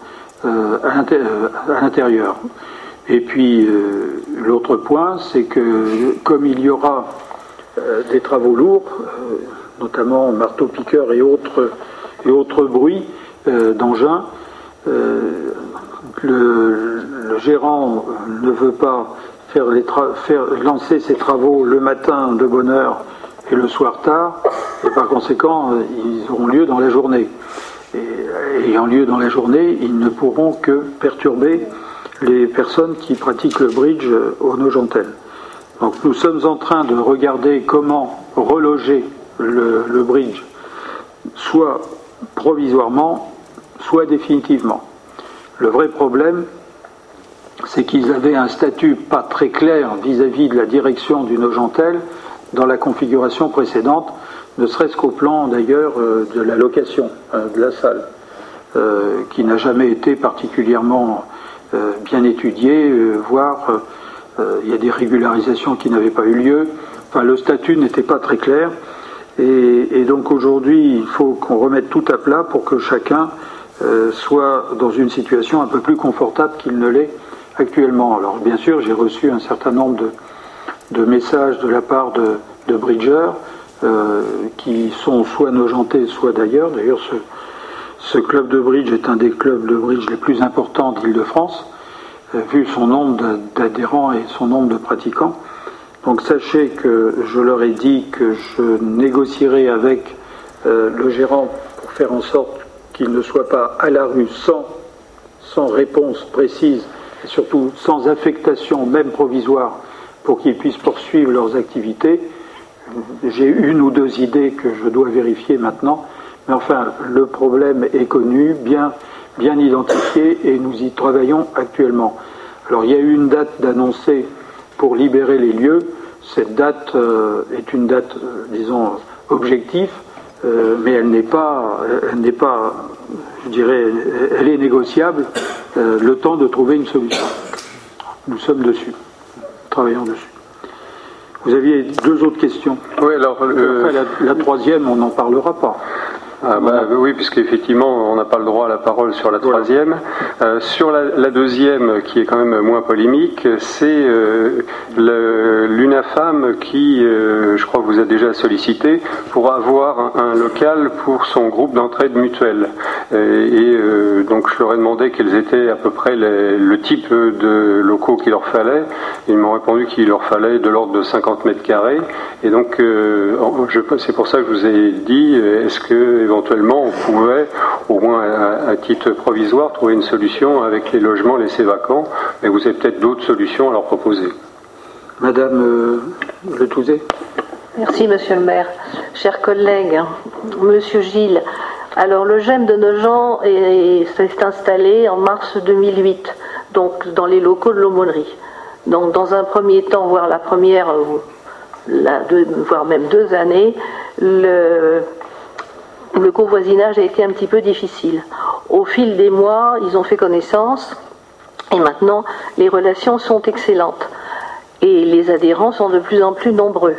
euh, à l'intérieur. Et puis l'autre point, c'est que comme il y aura des travaux lourds, notamment marteau-piqueur et autres, bruits d'engins, le, gérant ne veut pas faire lancer ses travaux le matin de bonne heure et le soir tard, et par conséquent, ils auront lieu dans la journée. Et ayant lieu dans la journée, ils ne pourront que perturber les personnes qui pratiquent le bridge au Nogentel. Donc nous sommes en train de regarder comment reloger le, bridge, soit provisoirement, soit définitivement. Le vrai problème, c'est qu'ils avaient un statut pas très clair vis-à-vis de la direction du Nogentel dans la configuration précédente, ne serait-ce qu'au plan d'ailleurs euh, de la location euh, de la salle, euh, qui n'a jamais été particulièrement bien étudié, voire il y a des régularisations qui n'avaient pas eu lieu. Enfin, le statut n'était pas très clair. Et, donc aujourd'hui, il faut qu'on remette tout à plat pour que chacun soit dans une situation un peu plus confortable qu'il ne l'est actuellement. Alors bien sûr, j'ai reçu un certain nombre de, messages de la part de, de euh, qui sont soit nojentés, soit d'ailleurs. D'ailleurs, ce, club de bridge est un des clubs de bridge les plus importants d'Île-de-France, euh, vu son nombre d'adhérents et son nombre de pratiquants. Donc sachez que je leur ai dit que je négocierai avec euh, le gérant pour faire en sorte qu'il ne soit pas à la rue sans, sans réponse précise et surtout sans affectation, même provisoire, pour qu'ils puissent poursuivre leurs activités j'ai une ou deux idées que je dois vérifier maintenant, mais enfin, le problème est connu, bien, bien identifié, et nous y travaillons actuellement. Alors, il y a eu une date d'annoncer pour libérer les lieux. Cette date euh, est une date, euh, disons, objective, euh, mais elle n'est pas, elle n'est pas, je dirais, elle est négociable. le temps de trouver une solution. Nous sommes dessus, dessus. Vous aviez deux autres questions. Oui, alors. Euh, la, troisième, on n'en parlera pas. Ah bah, oui, puisqu'effectivement, on n'a pas le droit à la parole sur la troisième. Euh, sur la, deuxième, qui est quand même moins polémique, c'est euh, l'UNAFAM qui, euh, je crois, vous a déjà sollicité pour avoir un, local pour son groupe d'entraide mutuelle. Et, donc, je leur ai demandé quels étaient à peu près le type de locaux qu'il leur fallait. Ils m'ont répondu qu'il leur fallait de l'ordre de 50 mètres carrés. Et donc, c'est pour ça que je vous ai dit, est-ce que éventuellement on pouvait, au moins à, titre provisoire, trouver une solution avec les logements laissés vacants, mais vous avez peut-être d'autres solutions à leur proposer. Madame euh, Le Touzé Merci, monsieur le maire. Chers collègues, monsieur Gilles, alors le GEM de Nogent s'est installé en mars 2008, donc dans les locaux de l'aumônerie. Donc dans un premier temps, voire la première, la voire même deux années, le, le covoisinage a été un petit peu difficile. Au fil des mois, ils ont fait connaissance et maintenant les relations sont excellentes. Et les adhérents sont de plus en plus nombreux.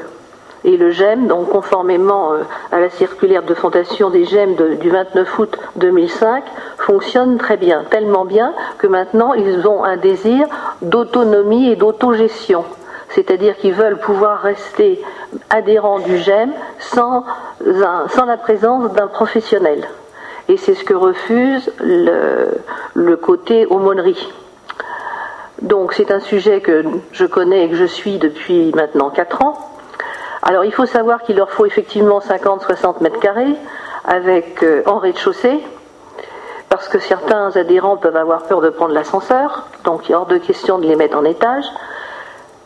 Et le GEM, donc conformément euh, à la circulaire de fondation des GEM du 29 août 2005, fonctionne très bien, tellement bien que maintenant ils ont un désir d'autonomie et d'autogestion c'est-à-dire qu'ils veulent pouvoir rester adhérents du GEM sans, la présence d'un professionnel. Et c'est ce que refuse le, le côté aumônerie. Donc c'est un sujet que je connais et que je suis depuis maintenant 4 ans. Alors il faut savoir qu'il leur faut effectivement 50-60 mètres carrés avec euh, en rez-de-chaussée, parce que certains adhérents peuvent avoir peur de prendre l'ascenseur, donc il est hors de question de les mettre en étage.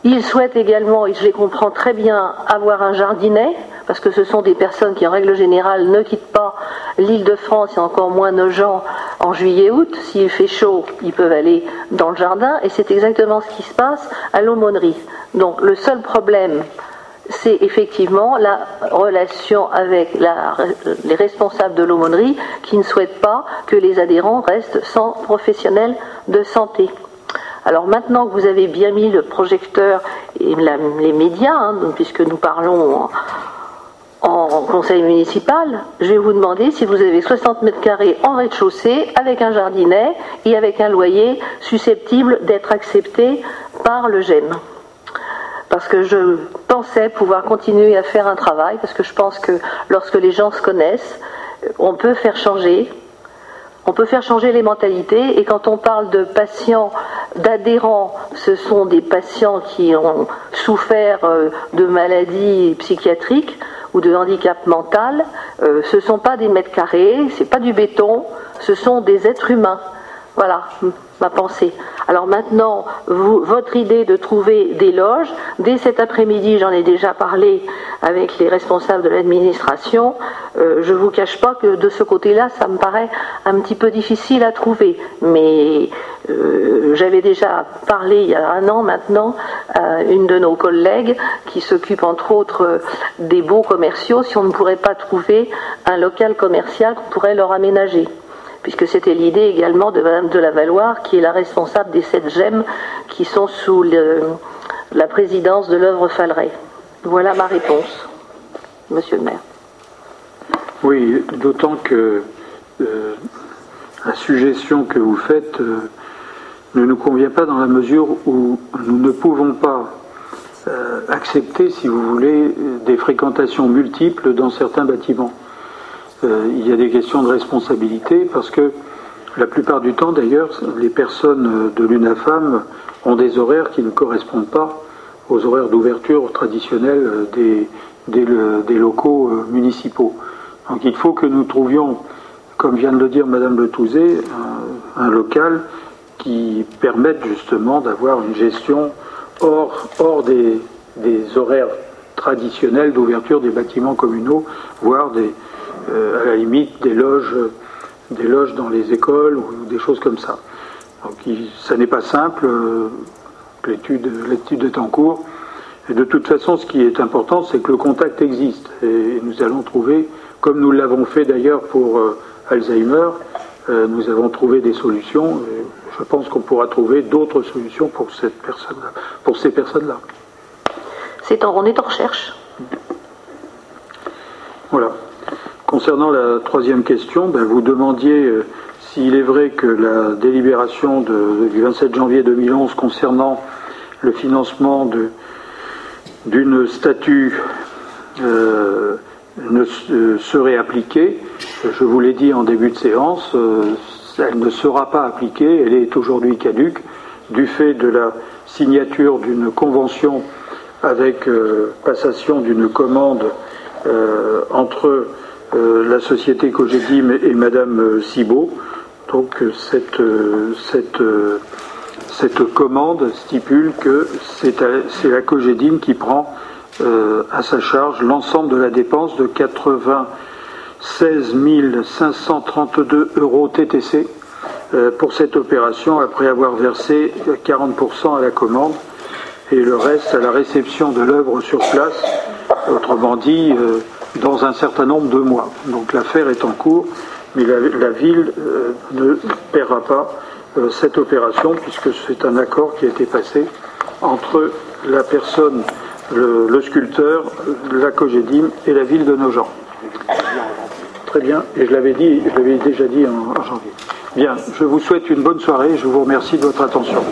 Ils souhaitent également, et je les comprends très bien, avoir un jardinet, parce que ce sont des personnes qui, en règle générale, ne quittent pas l'île de France et encore moins nos gens en juillet-août. S'il fait chaud, ils peuvent aller dans le jardin, et c'est exactement ce qui se passe à l'aumônerie. Donc le seul problème, c'est effectivement la relation avec les responsables de l'aumônerie qui ne souhaitent pas que les adhérents restent sans professionnels de santé. Alors maintenant que vous avez bien mis le projecteur et les médias, hein, puisque nous parlons en, conseil municipal, je vais vous demander si vous avez 60 mètres carrés en rez-de-chaussée avec un jardinet et avec un loyer susceptible d'être accepté par le GEM. Parce que je pensais pouvoir continuer à faire un travail, parce que je pense que lorsque les gens se connaissent, on peut faire changer on peut faire changer les mentalités et quand on parle de patients, d'adhérents, ce sont des patients qui ont souffert euh, de maladies psychiatriques ou de handicap mental. Euh, ce ne sont pas des mètres carrés, c'est pas du béton, ce sont des êtres humains. Voilà ma pensée. Alors maintenant, votre idée de trouver des loges, dès cet après-midi, j'en ai déjà parlé avec les responsables de l'administration, euh, je ne vous cache pas que de ce côté-là, ça me paraît un petit peu difficile à trouver. Mais euh, j'avais déjà parlé il y a un an maintenant à une de nos collègues qui s'occupe entre autres des beaux commerciaux, si on ne pourrait pas trouver un local commercial qu'on pourrait leur aménager puisque c'était l'idée également de Madame de la Valoire, qui est la responsable des sept gemmes qui sont sous la présidence de l'œuvre Falleret. Voilà ma réponse, monsieur le maire. Oui, d'autant que euh, la suggestion que vous faites euh, ne nous convient pas dans la mesure où nous ne pouvons pas euh, accepter, si vous voulez, des fréquentations multiples dans certains bâtiments. Il y a des questions de responsabilité parce que la plupart du temps, d'ailleurs, les personnes de l'UNAFAM ont des horaires qui ne correspondent pas aux horaires d'ouverture traditionnels des, des, locaux euh, municipaux. Donc il faut que nous trouvions, comme vient de le dire Madame Le un, local qui permette justement d'avoir une gestion hors, hors des, horaires traditionnels d'ouverture des bâtiments communaux, voire des, euh, à la limite des loges des loges dans les écoles ou des choses comme ça. Donc ça n'est pas simple, euh, l'étude est en cours. Et de toute façon, ce qui est important, c'est que le contact existe. Et nous allons trouver, comme nous l'avons fait d'ailleurs pour euh, Alzheimer, euh, nous avons trouvé des solutions. Et je pense qu'on pourra trouver d'autres solutions pour, cette personne pour ces personnes-là. C'est en, on est en recherche. Voilà. Concernant la troisième question, ben, vous demandiez euh, s'il est vrai que la délibération du 27 janvier 2011 concernant le financement d'une statue euh, ne euh, serait appliquée. Je vous l'ai dit en début de séance, elle ne sera pas appliquée, elle est aujourd'hui caduque du fait de la signature d'une convention avec passation d'une commande entre la société Cogedim et Madame euh, Cibot. Donc euh, cette, cette, cette commande stipule que c'est la Cogedim qui prend à sa charge l'ensemble de la dépense de 96 532 euros TTC pour cette opération après avoir versé 40% à la commande et le reste à la réception de l'œuvre sur place. Autrement dit, dans un certain nombre de mois. Donc l'affaire est en cours, mais la, ville euh, ne paiera pas euh, cette opération puisque c'est un accord qui a été passé entre la personne, le, sculpteur, la Cogédim et la ville de Nogent. Très bien, et je l'avais dit, je l'avais déjà dit en janvier. Bien, je vous souhaite une bonne soirée, je vous remercie de votre attention.